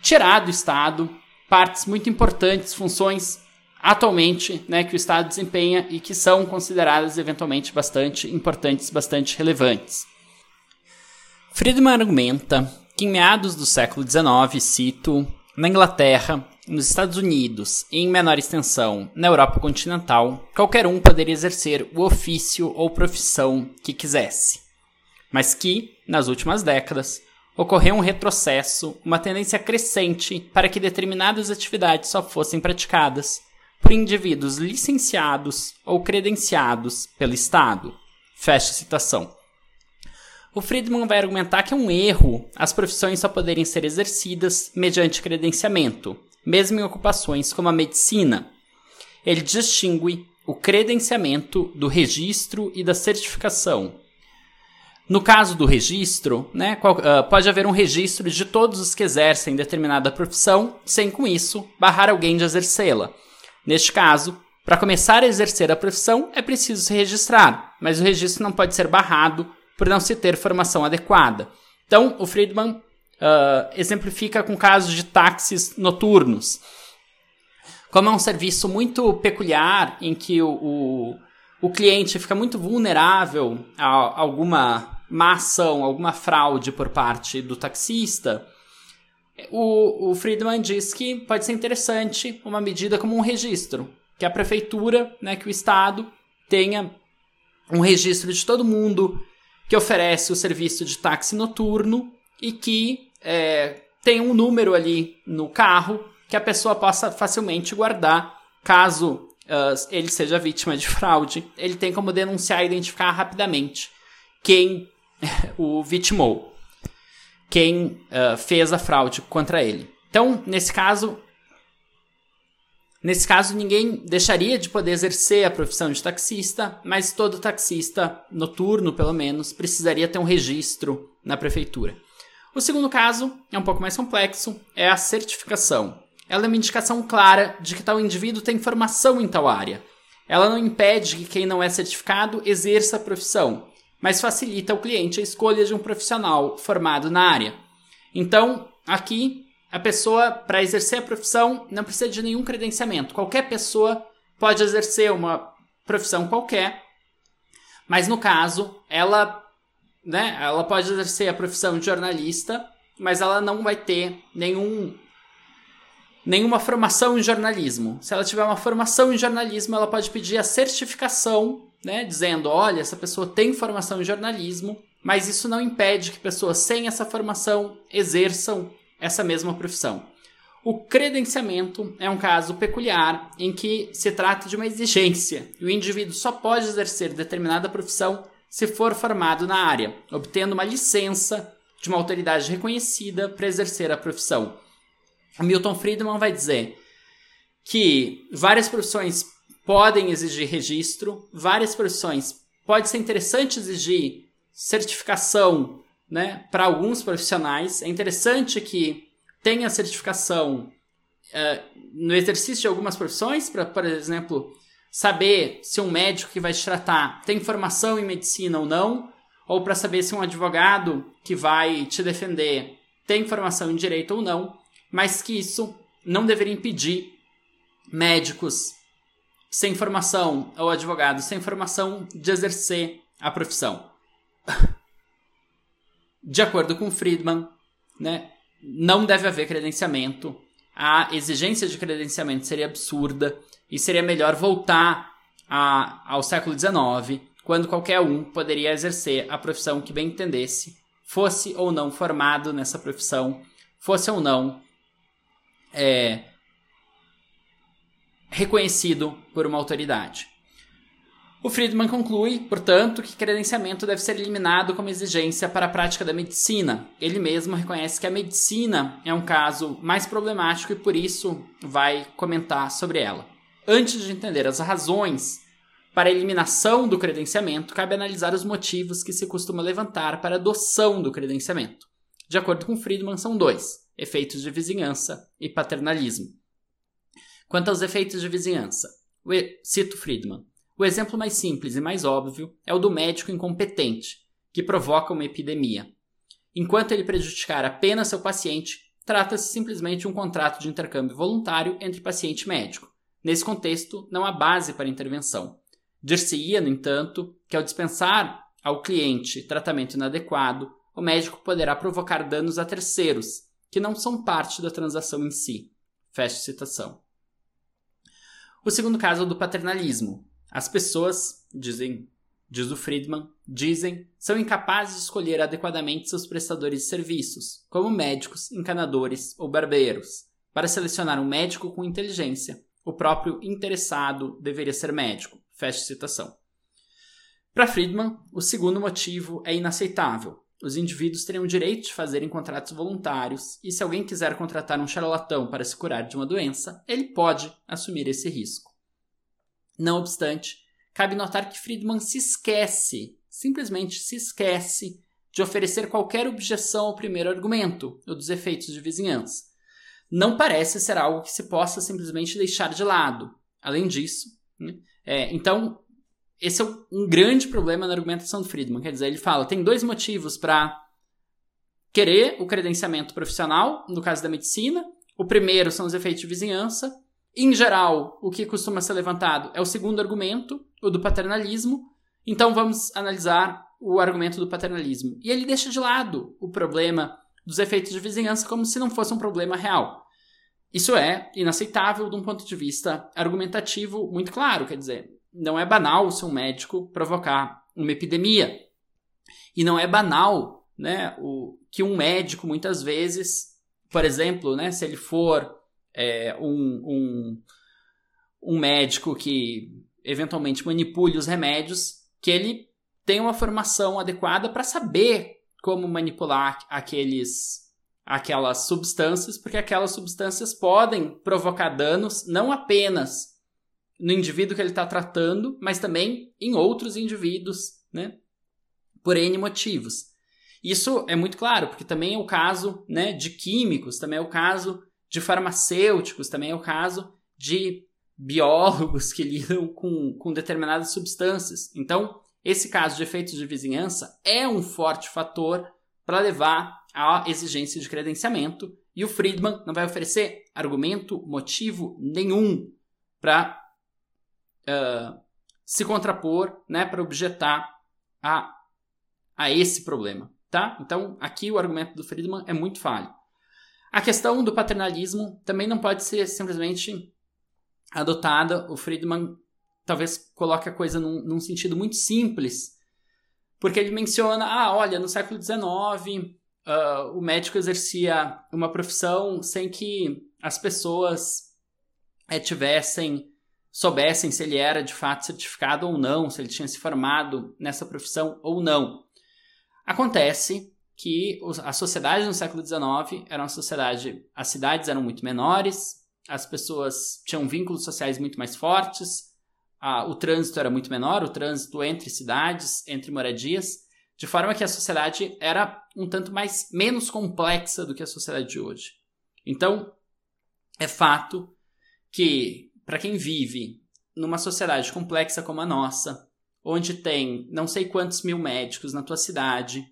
tirar do Estado partes muito importantes, funções atualmente né, que o Estado desempenha e que são consideradas eventualmente bastante importantes, bastante relevantes. Friedman argumenta que em meados do século XIX, cito, na Inglaterra, nos Estados Unidos e em menor extensão na Europa continental, qualquer um poderia exercer o ofício ou profissão que quisesse. Mas que, nas últimas décadas, ocorreu um retrocesso, uma tendência crescente para que determinadas atividades só fossem praticadas por indivíduos licenciados ou credenciados pelo Estado. Fecha a citação. O Friedman vai argumentar que é um erro as profissões só poderem ser exercidas mediante credenciamento, mesmo em ocupações como a medicina. Ele distingue o credenciamento do registro e da certificação, no caso do registro, né, uh, pode haver um registro de todos os que exercem determinada profissão, sem com isso barrar alguém de exercê-la. Neste caso, para começar a exercer a profissão é preciso se registrar, mas o registro não pode ser barrado por não se ter formação adequada. Então, o Friedman uh, exemplifica com casos de táxis noturnos. Como é um serviço muito peculiar em que o, o, o cliente fica muito vulnerável a alguma má ação, alguma fraude por parte do taxista, o, o Friedman diz que pode ser interessante uma medida como um registro, que a prefeitura, né, que o Estado tenha um registro de todo mundo que oferece o serviço de táxi noturno e que é, tem um número ali no carro que a pessoa possa facilmente guardar caso uh, ele seja vítima de fraude. Ele tem como denunciar e identificar rapidamente quem (laughs) o vitimou, quem uh, fez a fraude contra ele. Então, nesse caso, nesse caso ninguém deixaria de poder exercer a profissão de taxista, mas todo taxista noturno, pelo menos, precisaria ter um registro na prefeitura. O segundo caso é um pouco mais complexo, é a certificação. Ela é uma indicação clara de que tal indivíduo tem formação em tal área. Ela não impede que quem não é certificado exerça a profissão, mas facilita ao cliente a escolha de um profissional formado na área. Então, aqui, a pessoa, para exercer a profissão, não precisa de nenhum credenciamento. Qualquer pessoa pode exercer uma profissão qualquer, mas no caso, ela, né, ela pode exercer a profissão de jornalista, mas ela não vai ter nenhum nenhuma formação em jornalismo. Se ela tiver uma formação em jornalismo, ela pode pedir a certificação né, dizendo: olha, essa pessoa tem formação em jornalismo, mas isso não impede que pessoas sem essa formação exerçam essa mesma profissão. O credenciamento é um caso peculiar em que se trata de uma exigência e o indivíduo só pode exercer determinada profissão se for formado na área, obtendo uma licença de uma autoridade reconhecida para exercer a profissão. Milton Friedman vai dizer que várias profissões podem exigir registro, várias profissões pode ser interessante exigir certificação né, para alguns profissionais. É interessante que tenha certificação uh, no exercício de algumas profissões, para, por exemplo, saber se um médico que vai te tratar tem formação em medicina ou não, ou para saber se um advogado que vai te defender tem formação em direito ou não, mas que isso não deveria impedir médicos sem formação, ou advogado sem formação de exercer a profissão. (laughs) De acordo com Friedman, né, não deve haver credenciamento. A exigência de credenciamento seria absurda e seria melhor voltar a, ao século XIX, quando qualquer um poderia exercer a profissão que bem entendesse, fosse ou não formado nessa profissão, fosse ou não é, reconhecido por uma autoridade. O Friedman conclui, portanto, que credenciamento deve ser eliminado como exigência para a prática da medicina. Ele mesmo reconhece que a medicina é um caso mais problemático e por isso vai comentar sobre ela. Antes de entender as razões para a eliminação do credenciamento, cabe analisar os motivos que se costuma levantar para a adoção do credenciamento. De acordo com Friedman, são dois: efeitos de vizinhança e paternalismo. Quanto aos efeitos de vizinhança, cito Friedman. O exemplo mais simples e mais óbvio é o do médico incompetente, que provoca uma epidemia. Enquanto ele prejudicar apenas seu paciente, trata-se simplesmente de um contrato de intercâmbio voluntário entre paciente e médico. Nesse contexto, não há base para intervenção. Dir-se-ia, no entanto, que ao dispensar ao cliente tratamento inadequado, o médico poderá provocar danos a terceiros, que não são parte da transação em si. Fecha citação. O segundo caso é o do paternalismo, as pessoas, dizem, diz o Friedman, dizem, são incapazes de escolher adequadamente seus prestadores de serviços, como médicos, encanadores ou barbeiros. Para selecionar um médico com inteligência, o próprio interessado deveria ser médico. Fecha citação. Para Friedman, o segundo motivo é inaceitável. Os indivíduos teriam o direito de fazerem contratos voluntários, e se alguém quiser contratar um charlatão para se curar de uma doença, ele pode assumir esse risco. Não obstante, cabe notar que Friedman se esquece, simplesmente se esquece, de oferecer qualquer objeção ao primeiro argumento, o dos efeitos de vizinhança. Não parece ser algo que se possa simplesmente deixar de lado. Além disso, né, é, então, esse é um grande problema na argumentação do Friedman. Quer dizer, ele fala: tem dois motivos para querer o credenciamento profissional, no caso da medicina. O primeiro são os efeitos de vizinhança, em geral, o que costuma ser levantado é o segundo argumento, o do paternalismo. Então vamos analisar o argumento do paternalismo. E ele deixa de lado o problema dos efeitos de vizinhança como se não fosse um problema real. Isso é inaceitável de um ponto de vista argumentativo muito claro, quer dizer, não é banal se um médico provocar uma epidemia. E não é banal né, o, que um médico, muitas vezes, por exemplo, né, se ele for é, um, um, um médico que eventualmente manipule os remédios, que ele tenha uma formação adequada para saber como manipular aqueles aquelas substâncias, porque aquelas substâncias podem provocar danos não apenas no indivíduo que ele está tratando, mas também em outros indivíduos, né? Por N motivos. Isso é muito claro, porque também é o caso né, de químicos, também é o caso de farmacêuticos, também é o caso de biólogos que (laughs) lidam com, com determinadas substâncias. Então, esse caso de efeitos de vizinhança é um forte fator para levar à exigência de credenciamento e o Friedman não vai oferecer argumento, motivo nenhum para uh, se contrapor, né, para objetar a, a esse problema. Tá? Então, aqui o argumento do Friedman é muito falho. A questão do paternalismo também não pode ser simplesmente adotada. O Friedman talvez coloque a coisa num, num sentido muito simples, porque ele menciona: ah, olha, no século XIX uh, ah, o médico exercia uma profissão sem que as pessoas é, tivessem, soubessem se ele era de fato certificado ou não, se ele tinha se formado nessa profissão ou não. Acontece que a sociedade no século XIX era uma sociedade, as cidades eram muito menores, as pessoas tinham vínculos sociais muito mais fortes, a, o trânsito era muito menor, o trânsito entre cidades, entre moradias, de forma que a sociedade era um tanto mais menos complexa do que a sociedade de hoje. Então, é fato que para quem vive numa sociedade complexa como a nossa, onde tem não sei quantos mil médicos na tua cidade,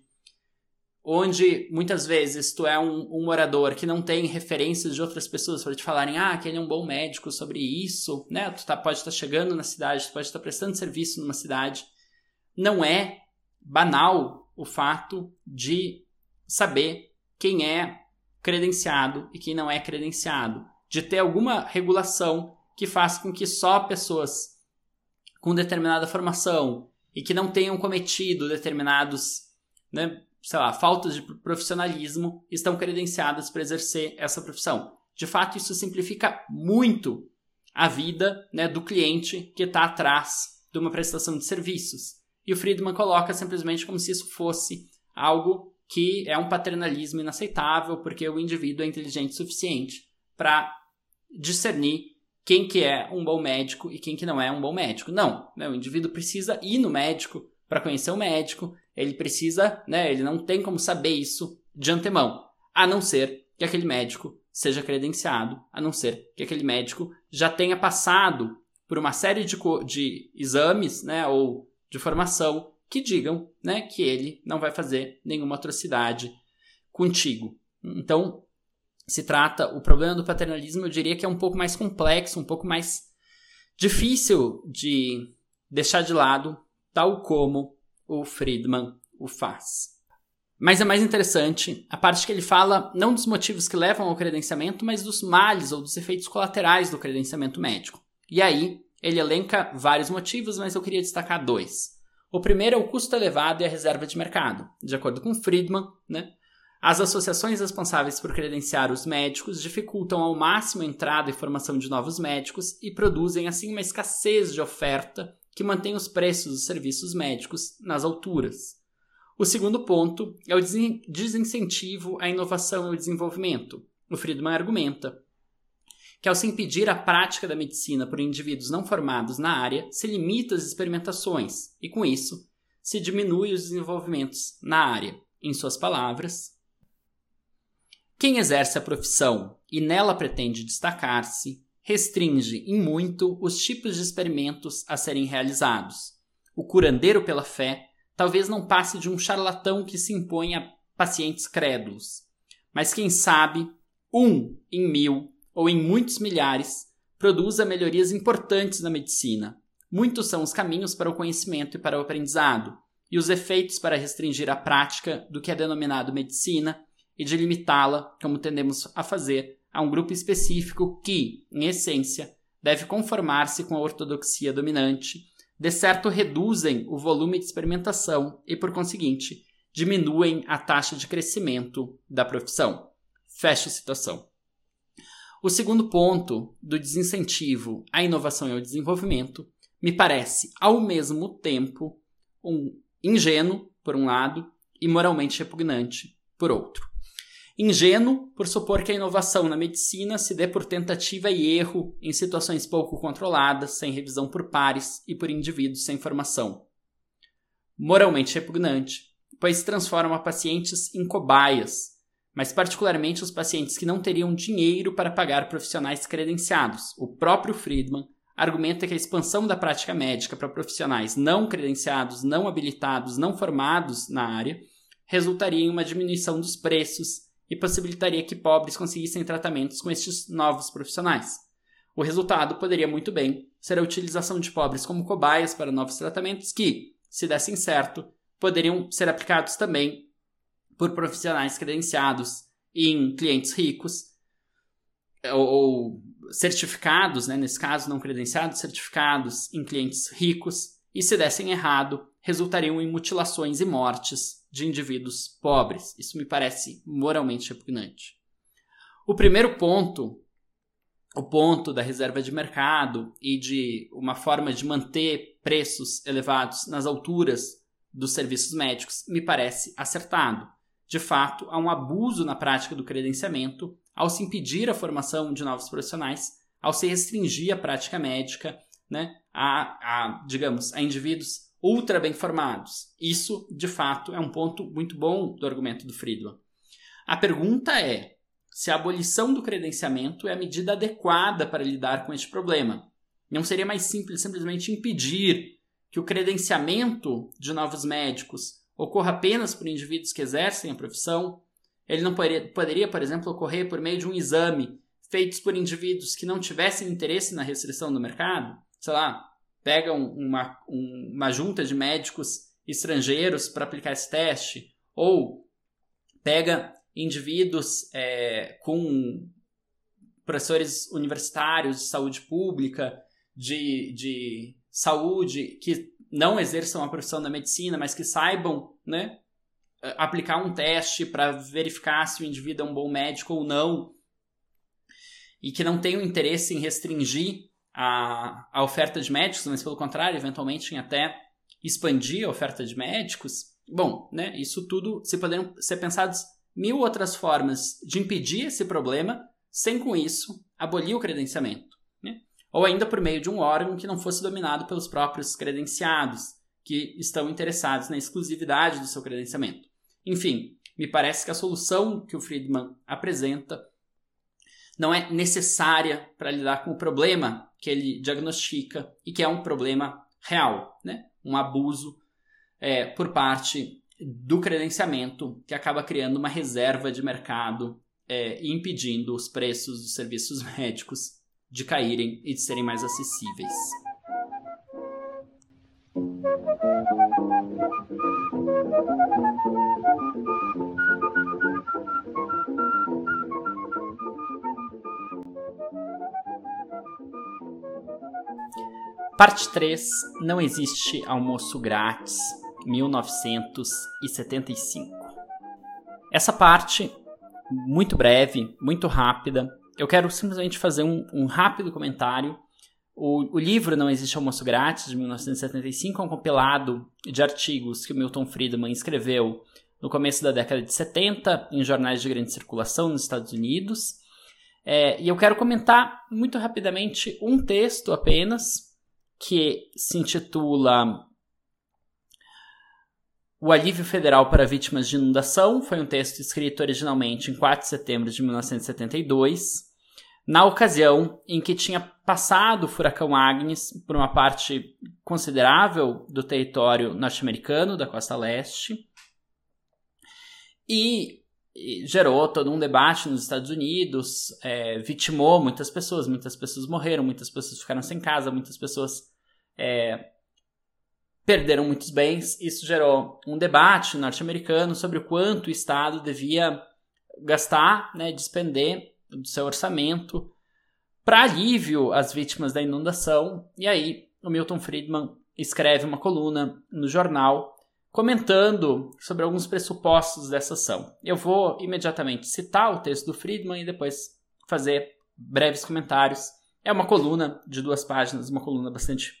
onde muitas vezes tu é um, um, morador que não tem referências de outras pessoas para te falarem, ah, que ele é um bom médico sobre isso, né? Tu tá, pode estar tá chegando na cidade, tu pode estar tá prestando serviço numa cidade. Não é banal o fato de saber quem é credenciado e quem não é credenciado, de ter alguma regulação que faça com que só pessoas com determinada formação e que não tenham cometido determinados, né, sei lá, faltas de profissionalismo estão credenciadas para exercer essa profissão. De fato, isso simplifica muito a vida né, do cliente que está atrás de uma prestação de serviços. E o Friedman coloca simplesmente como se isso fosse algo que é um paternalismo inaceitável, porque o indivíduo é inteligente o suficiente para discernir quem que é um bom médico e quem que não é um bom médico. Não, né? o indivíduo precisa ir no médico para conhecer o médico, ele precisa, né, ele não tem como saber isso de antemão, a não ser que aquele médico seja credenciado, a não ser que aquele médico já tenha passado por uma série de, de exames, né, ou de formação que digam, né, que ele não vai fazer nenhuma atrocidade contigo. Então, se trata, o problema do paternalismo eu diria que é um pouco mais complexo, um pouco mais difícil de deixar de lado, tal como o Friedman o faz. Mas é mais interessante a parte que ele fala não dos motivos que levam ao credenciamento, mas dos males ou dos efeitos colaterais do credenciamento médico. E aí, ele elenca vários motivos, mas eu queria destacar dois. O primeiro é o custo elevado e a reserva de mercado. De acordo com Friedman, né, as associações responsáveis por credenciar os médicos dificultam ao máximo a entrada e formação de novos médicos e produzem assim uma escassez de oferta que mantém os preços dos serviços médicos nas alturas. O segundo ponto é o desincentivo à inovação e ao desenvolvimento. O Friedman argumenta que, ao se impedir a prática da medicina por indivíduos não formados na área, se limita as experimentações e, com isso, se diminui os desenvolvimentos na área. Em suas palavras, quem exerce a profissão e nela pretende destacar-se, restringe em muito os tipos de experimentos a serem realizados. O curandeiro pela fé talvez não passe de um charlatão que se impõe a pacientes crédulos. Mas quem sabe, um em mil ou em muitos milhares produza melhorias importantes na medicina. Muitos são os caminhos para o conhecimento e para o aprendizado, e os efeitos para restringir a prática do que é denominado medicina e de limitá-la, como tendemos a fazer, a um grupo específico que, em essência, deve conformar-se com a ortodoxia dominante, de certo reduzem o volume de experimentação e, por conseguinte, diminuem a taxa de crescimento da profissão. Fecha a citação. O segundo ponto do desincentivo à inovação e ao desenvolvimento me parece, ao mesmo tempo, um ingênuo, por um lado, e moralmente repugnante, por outro. Ingênuo por supor que a inovação na medicina se dê por tentativa e erro em situações pouco controladas, sem revisão por pares e por indivíduos sem formação. Moralmente repugnante, pois transforma pacientes em cobaias, mas particularmente os pacientes que não teriam dinheiro para pagar profissionais credenciados. O próprio Friedman argumenta que a expansão da prática médica para profissionais não credenciados, não habilitados, não formados na área resultaria em uma diminuição dos preços e possibilitaria que pobres conseguissem tratamentos com estes novos profissionais. O resultado poderia muito bem ser a utilização de pobres como cobaias para novos tratamentos que, se dessem certo, poderiam ser aplicados também por profissionais credenciados em clientes ricos ou, certificados, né, nesse caso não credenciados, certificados em clientes ricos, e se dessem errado, resultariam em mutilações e mortes de indivíduos pobres. Isso me parece moralmente repugnante. O primeiro ponto, o ponto da reserva de mercado e de uma forma de manter preços elevados nas alturas dos serviços médicos, me parece acertado. De fato, há um abuso na prática do credenciamento ao se impedir a formação de novos profissionais, ao se restringir a prática médica né, a, a digamos, a indivíduos ultra bem formados. Isso, de fato, é um ponto muito bom do argumento do Friedman. A pergunta é se a abolição do credenciamento é a medida adequada para lidar com este problema. Não seria mais simples simplesmente impedir que o credenciamento de novos médicos ocorra apenas por indivíduos que exercem a profissão? Ele não poderia, por exemplo, ocorrer por meio de um exame feito por indivíduos que não tivessem interesse na restrição do mercado? Sei lá, pega uma, uma junta de médicos estrangeiros para aplicar esse teste, ou pega indivíduos é, com professores universitários de saúde pública, de, de saúde que não exerçam a profissão da medicina, mas que saibam, né, aplicar um teste para verificar se o indivíduo é um bom médico ou não, e que não tenham interesse em restringir a, a oferta de médicos, mas pelo contrário, eventualmente em até expandir a oferta de médicos. Bom, né, isso tudo se poderiam ser pensados mil outras formas de impedir esse problema, sem com isso abolir o credenciamento. Né? Ou ainda por meio de um órgão que não fosse dominado pelos próprios credenciados, que estão interessados na exclusividade do seu credenciamento. Enfim, me parece que a solução que o Friedman apresenta não é necessária para lidar com o problema que ele diagnostica e que é um problema real, né? um abuso é, por parte do credenciamento que acaba criando uma reserva de mercado é, e impedindo os preços dos serviços (laughs) médicos de caírem e de serem mais acessíveis. Parte 3: Não existe almoço grátis, 1975. Essa parte, muito breve, muito rápida, eu quero simplesmente fazer um, um rápido comentário. O, o, livro Não Existe Almoço Grátis, de 1975, é um compilado de artigos que o Milton Friedman escreveu no começo da década de 70 em jornais de grande circulação nos Estados Unidos. É, e eu quero comentar muito rapidamente um texto apenas que se intitula O Alívio Federal para Vítimas de Inundação. Foi um texto escrito originalmente em 4 de setembro de 1972, na ocasião em que tinha passado o furacão Agnes por uma parte considerável do território norte-americano, da costa leste, e gerou todo um debate nos Estados Unidos, é, vitimou muitas pessoas, muitas pessoas morreram, muitas pessoas ficaram sem casa, muitas pessoas é, perderam muitos bens. Isso gerou um debate norte-americano sobre o quanto o Estado devia gastar, né, despender do seu orçamento para alívio às vítimas da inundação. E aí o Milton Friedman escreve uma coluna no jornal comentando sobre alguns pressupostos dessa ação. Eu vou imediatamente citar o texto do Friedman e depois fazer breves comentários. É uma coluna de duas páginas, uma coluna bastante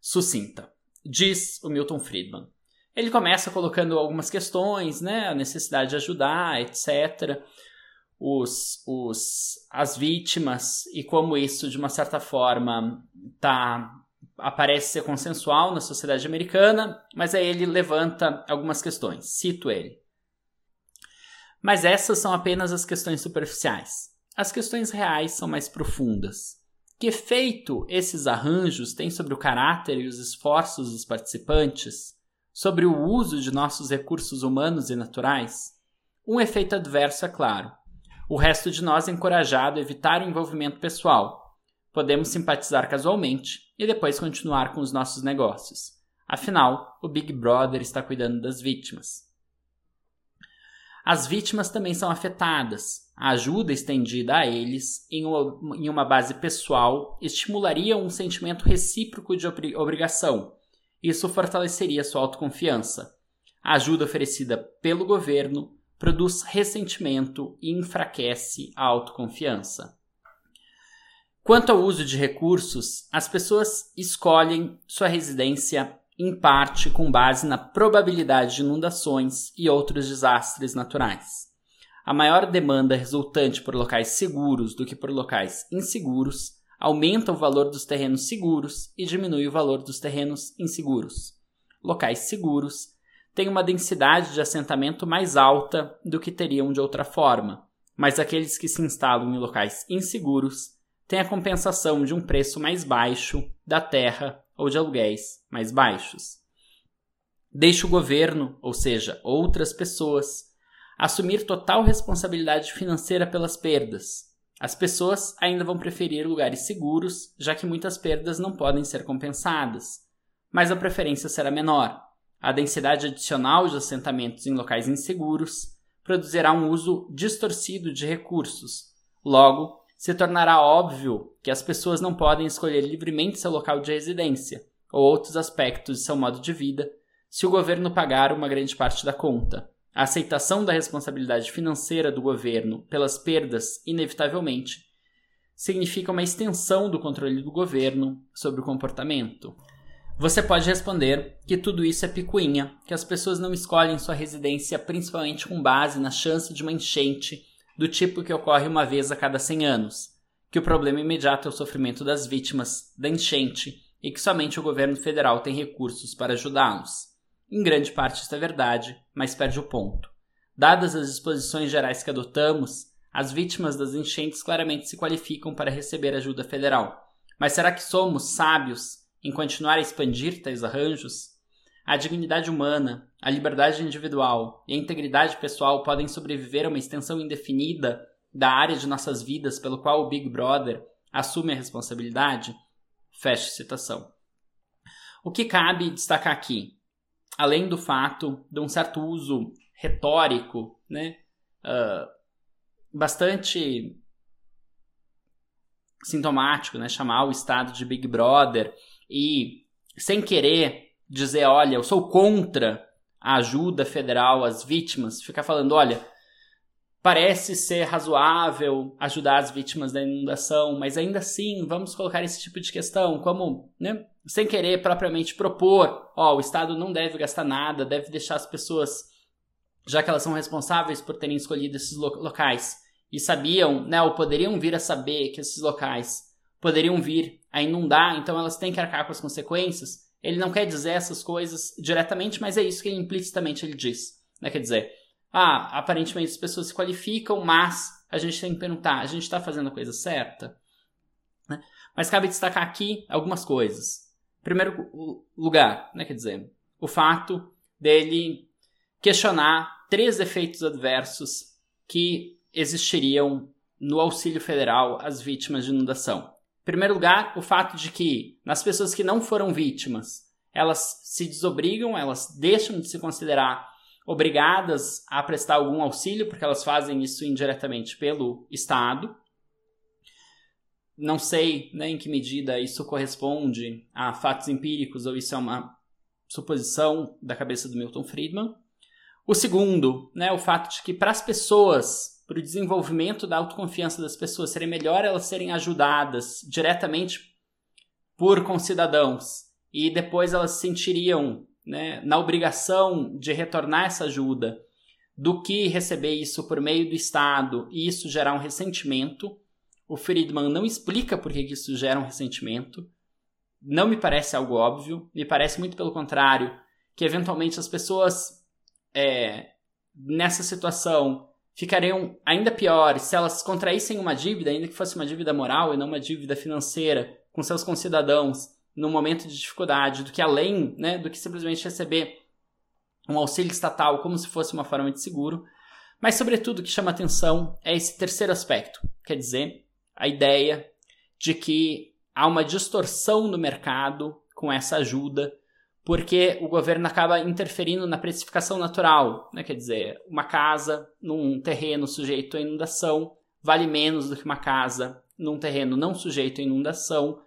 sucinta. Diz o Milton Friedman. Ele começa colocando algumas questões, né, a necessidade de ajudar, etc. Os, os, as vítimas e como isso, de uma certa forma, tá aparece ser consensual na sociedade americana, mas aí ele levanta algumas questões. Cito ele. Mas essas são apenas as questões superficiais. As questões reais são mais profundas. Que efeito esses arranjos têm sobre o caráter e os esforços dos participantes? Sobre o uso de nossos recursos humanos e naturais? Um efeito adverso, é claro. O resto de nós é encorajado a evitar o envolvimento pessoal, podemos simpatizar casualmente e depois continuar com os nossos negócios. Afinal, o Big Brother está cuidando das vítimas. As vítimas também são afetadas. A ajuda estendida a eles, em uma, base pessoal, estimularia um sentimento recíproco de obrigação. Isso fortaleceria sua autoconfiança. A ajuda oferecida pelo governo produz ressentimento e enfraquece a autoconfiança. Quanto ao uso de recursos, as pessoas escolhem sua residência em parte com base na probabilidade de inundações e outros desastres naturais. A maior demanda resultante por locais seguros do que por locais inseguros aumenta o valor dos terrenos seguros e diminui o valor dos terrenos inseguros. Locais seguros têm uma densidade de assentamento mais alta do que teriam de outra forma, mas aqueles que se instalam em locais inseguros tem a compensação de um preço mais baixo da terra ou de aluguéis mais baixos. Deixe o governo, ou seja, outras pessoas, assumir total responsabilidade financeira pelas perdas. As pessoas ainda vão preferir lugares seguros, já que muitas perdas não podem ser compensadas, mas a preferência será menor. A densidade adicional de assentamentos em locais inseguros produzirá um uso distorcido de recursos. Logo, se tornará óbvio que as pessoas não podem escolher livremente seu local de residência ou outros aspectos de seu modo de vida se o governo pagar uma grande parte da conta. A aceitação da responsabilidade financeira do governo pelas perdas, inevitavelmente, significa uma extensão do controle do governo sobre o comportamento. Você pode responder que tudo isso é picuinha, que as pessoas não escolhem sua residência principalmente com base na chance de uma enchente do tipo que ocorre uma vez a cada 100 anos, que o problema imediato é o sofrimento das vítimas da enchente e que somente o governo federal tem recursos para ajudá-los. Em grande parte isso é verdade, mas perde o ponto. Dadas as disposições gerais que adotamos, as vítimas das enchentes claramente se qualificam para receber ajuda federal. Mas será que somos sábios em continuar a expandir tais arranjos, a dignidade humana, a liberdade individual e a integridade pessoal podem sobreviver a uma extensão indefinida da área de nossas vidas pelo qual o Big Brother assume a responsabilidade? Feche citação. O que cabe destacar aqui, além do fato de um certo uso retórico, né, uh, bastante sintomático, né, chamar o Estado de Big Brother e sem querer dizer, olha, eu sou contra a ajuda federal às vítimas, ficar falando, olha, parece ser razoável ajudar as vítimas da inundação, mas ainda assim vamos colocar esse tipo de questão como, né, sem querer propriamente propor, ó, o Estado não deve gastar nada, deve deixar as pessoas, já que elas são responsáveis por terem escolhido esses locais e sabiam, né, ou poderiam vir a saber que esses locais poderiam vir a inundar, então elas têm que arcar com as consequências. Ele não quer dizer essas coisas diretamente, mas é isso que implicitamente ele diz. Né? Quer dizer, ah, aparentemente as pessoas se qualificam, mas a gente tem que perguntar, a gente está fazendo a coisa certa? Né? Mas cabe destacar aqui algumas coisas. Primeiro lugar, né, quer dizer, o fato dele questionar três efeitos adversos que existiriam no auxílio federal às vítimas de inundação. Em primeiro lugar, o fato de que nas pessoas que não foram vítimas, elas se desobrigam, elas deixam de se considerar obrigadas a prestar algum auxílio, porque elas fazem isso indiretamente pelo Estado. Não sei né, em que medida isso corresponde a fatos empíricos ou isso é uma suposição da cabeça do Milton Friedman. O segundo, né, o fato de que para as pessoas para o desenvolvimento da autoconfiança das pessoas, seria melhor elas serem ajudadas diretamente por concidadãos e depois elas se sentiriam né, na obrigação de retornar essa ajuda do que receber isso por meio do Estado e isso gerar um ressentimento. O Friedman não explica por que isso gera um ressentimento. Não me parece algo óbvio, me parece muito pelo contrário, que eventualmente as pessoas é, nessa situação ficariam ainda piores se elas contraíssem uma dívida, ainda que fosse uma dívida moral e não uma dívida financeira, com seus concidadãos no momento de dificuldade, do que além né, do que simplesmente receber um auxílio estatal como se fosse uma forma de seguro. Mas, sobretudo, o que chama atenção é esse terceiro aspecto, quer dizer, a ideia de que há uma distorção no mercado com essa ajuda porque o governo acaba interferindo na precificação natural, né? quer dizer, uma casa num terreno sujeito à inundação vale menos do que uma casa num terreno não sujeito à inundação.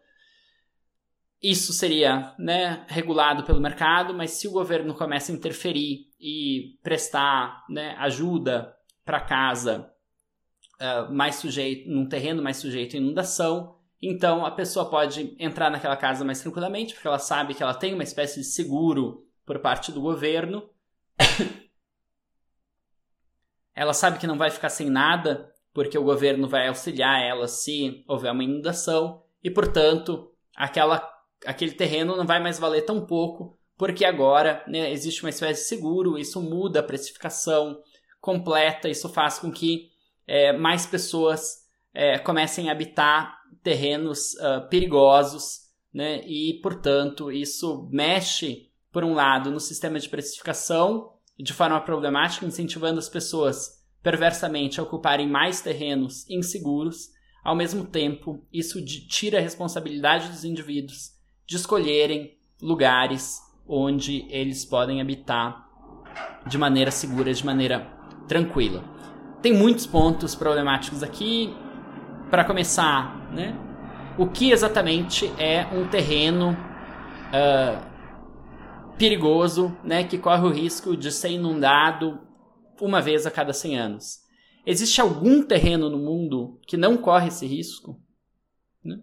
Isso seria né, regulado pelo mercado, mas se o governo começa a interferir e prestar né, ajuda para casa uh, mais sujeito, num terreno mais sujeito à inundação, então a pessoa pode entrar naquela casa mais tranquilamente, porque ela sabe que ela tem uma espécie de seguro por parte do governo. (coughs) ela sabe que não vai ficar sem nada, porque o governo vai auxiliar ela se houver uma inundação, e portanto, aquela, aquele terreno não vai mais valer tão pouco, porque agora né, existe uma espécie de seguro, isso muda a precificação completa, isso faz com que é, mais pessoas é, comecem a habitar terrenos uh, perigosos, né? E, portanto, isso mexe, por um lado, no sistema de precificação de forma problemática, incentivando as pessoas perversamente a ocuparem mais terrenos inseguros. Ao mesmo tempo, isso tira a responsabilidade dos indivíduos de escolherem lugares onde eles podem habitar de maneira segura, de maneira tranquila. Tem muitos pontos problemáticos aqui, para começar, né? O que exatamente é um terreno uh, perigoso, né? Que corre o risco de ser inundado uma vez a cada 100 anos. Existe algum terreno no mundo que não corre esse risco? Né?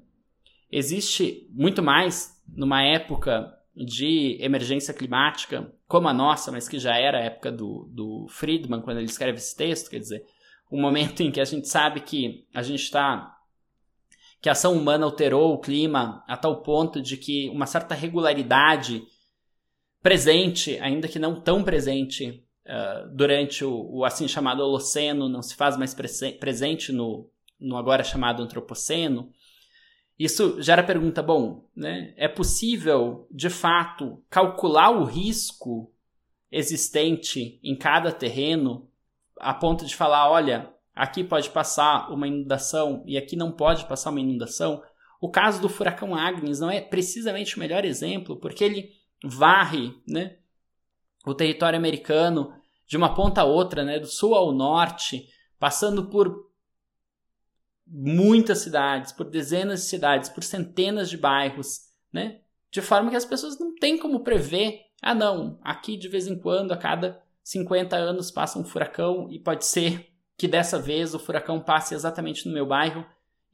Existe muito mais numa época de emergência climática como a nossa, mas que já era a época do, do Friedman, quando ele escreve esse texto, quer dizer, um momento em que a gente sabe que a gente está que a ação humana alterou o clima a tal ponto de que uma certa regularidade presente, ainda que não tão presente, uh, durante o, o, assim chamado Holoceno, não se faz mais presente no, no agora chamado Antropoceno. Isso gera a pergunta: bom, né, é possível de fato calcular o risco existente em cada terreno a ponto de falar, olha, aqui pode passar uma inundação e aqui não pode passar uma inundação. O caso do furacão Agnes não é precisamente o melhor exemplo, porque ele varre né, o território americano de uma ponta a outra, né, do sul ao norte, passando por muitas cidades, por dezenas de cidades, por centenas de bairros, né, de forma que as pessoas não têm como prever. Ah, não, aqui de vez em quando, a cada 50 anos passa um furacão e pode ser que dessa vez o furacão passe exatamente no meu bairro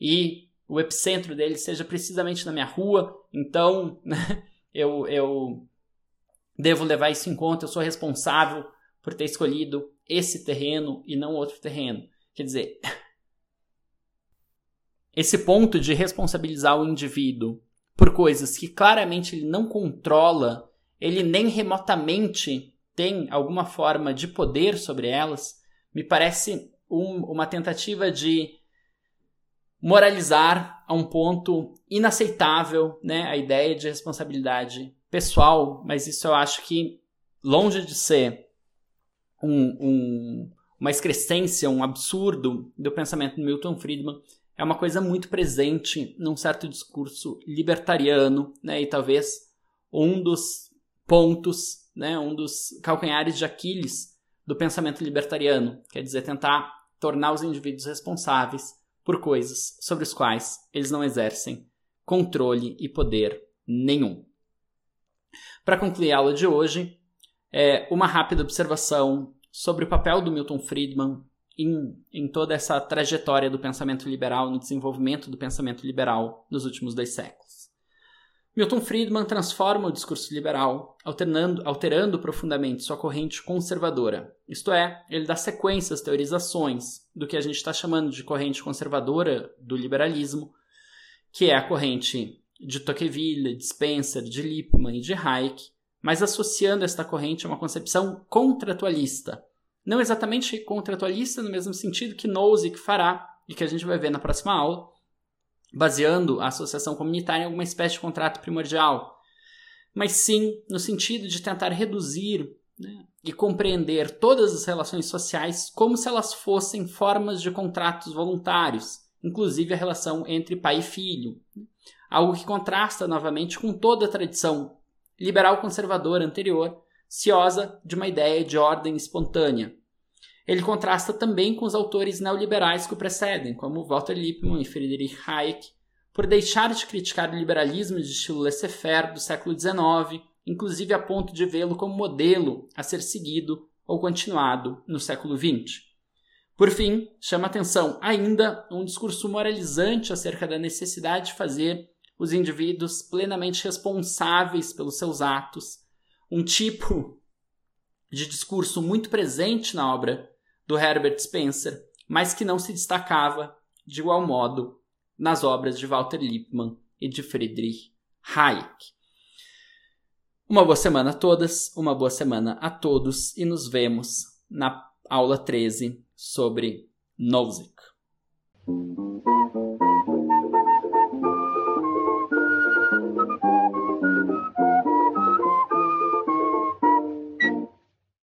e o epicentro dele seja precisamente na minha rua. Então, né, (laughs) eu, eu devo levar isso em conta. Eu sou responsável por ter escolhido esse terreno e não outro terreno. Quer dizer, (laughs) esse ponto de responsabilizar o indivíduo por coisas que claramente ele não controla, ele nem remotamente tem alguma forma de poder sobre elas, me parece um, uma tentativa de moralizar a um ponto inaceitável né, a ideia de responsabilidade pessoal, mas isso eu acho que, longe de ser um, um, uma excrescência, um absurdo do pensamento do Milton Friedman, é uma coisa muito presente num certo discurso libertariano, né, e talvez um dos pontos né, um dos calcanhares de Aquiles do pensamento libertariano, quer dizer, tentar tornar os indivíduos responsáveis por coisas sobre as quais eles não exercem controle e poder nenhum. Para concluir a aula de hoje, é uma rápida observação sobre o papel do Milton Friedman em, em toda essa trajetória do pensamento liberal, no desenvolvimento do pensamento liberal nos últimos dois séculos. Milton Friedman transforma o discurso liberal, alterando, profundamente sua corrente conservadora. Isto é, ele dá sequência às teorizações do que a gente está chamando de corrente conservadora do liberalismo, que é a corrente de Tocqueville, de Spencer, de Lippmann e de Hayek, mas associando esta corrente a uma concepção contratualista. Não exatamente contratualista no mesmo sentido que Nozick fará e que a gente vai ver na próxima aula, baseando a associação comunitária em alguma espécie de contrato primordial, mas sim no sentido de tentar reduzir né, e compreender todas as relações sociais como se elas fossem formas de contratos voluntários, inclusive a relação entre pai e filho. Né, algo que contrasta novamente com toda a tradição liberal conservadora anterior, ciosa de uma ideia de ordem espontânea. Ele contrasta também com os autores neoliberais que o precedem, como Walter Lippmann e Friedrich Hayek, por deixar de criticar o liberalismo de estilo laissez-faire do século XIX, inclusive a ponto de vê-lo como modelo a ser seguido ou continuado no século XX. Por fim, chama atenção ainda um discurso moralizante acerca da necessidade de fazer os indivíduos plenamente responsáveis pelos seus atos, um tipo de discurso muito presente na obra do Herbert Spencer, mas que não se destacava de igual modo nas obras de Walter Lippmann e de Friedrich Hayek. Uma boa semana a todas, uma boa semana a todos e nos vemos na aula 13 sobre Nozick.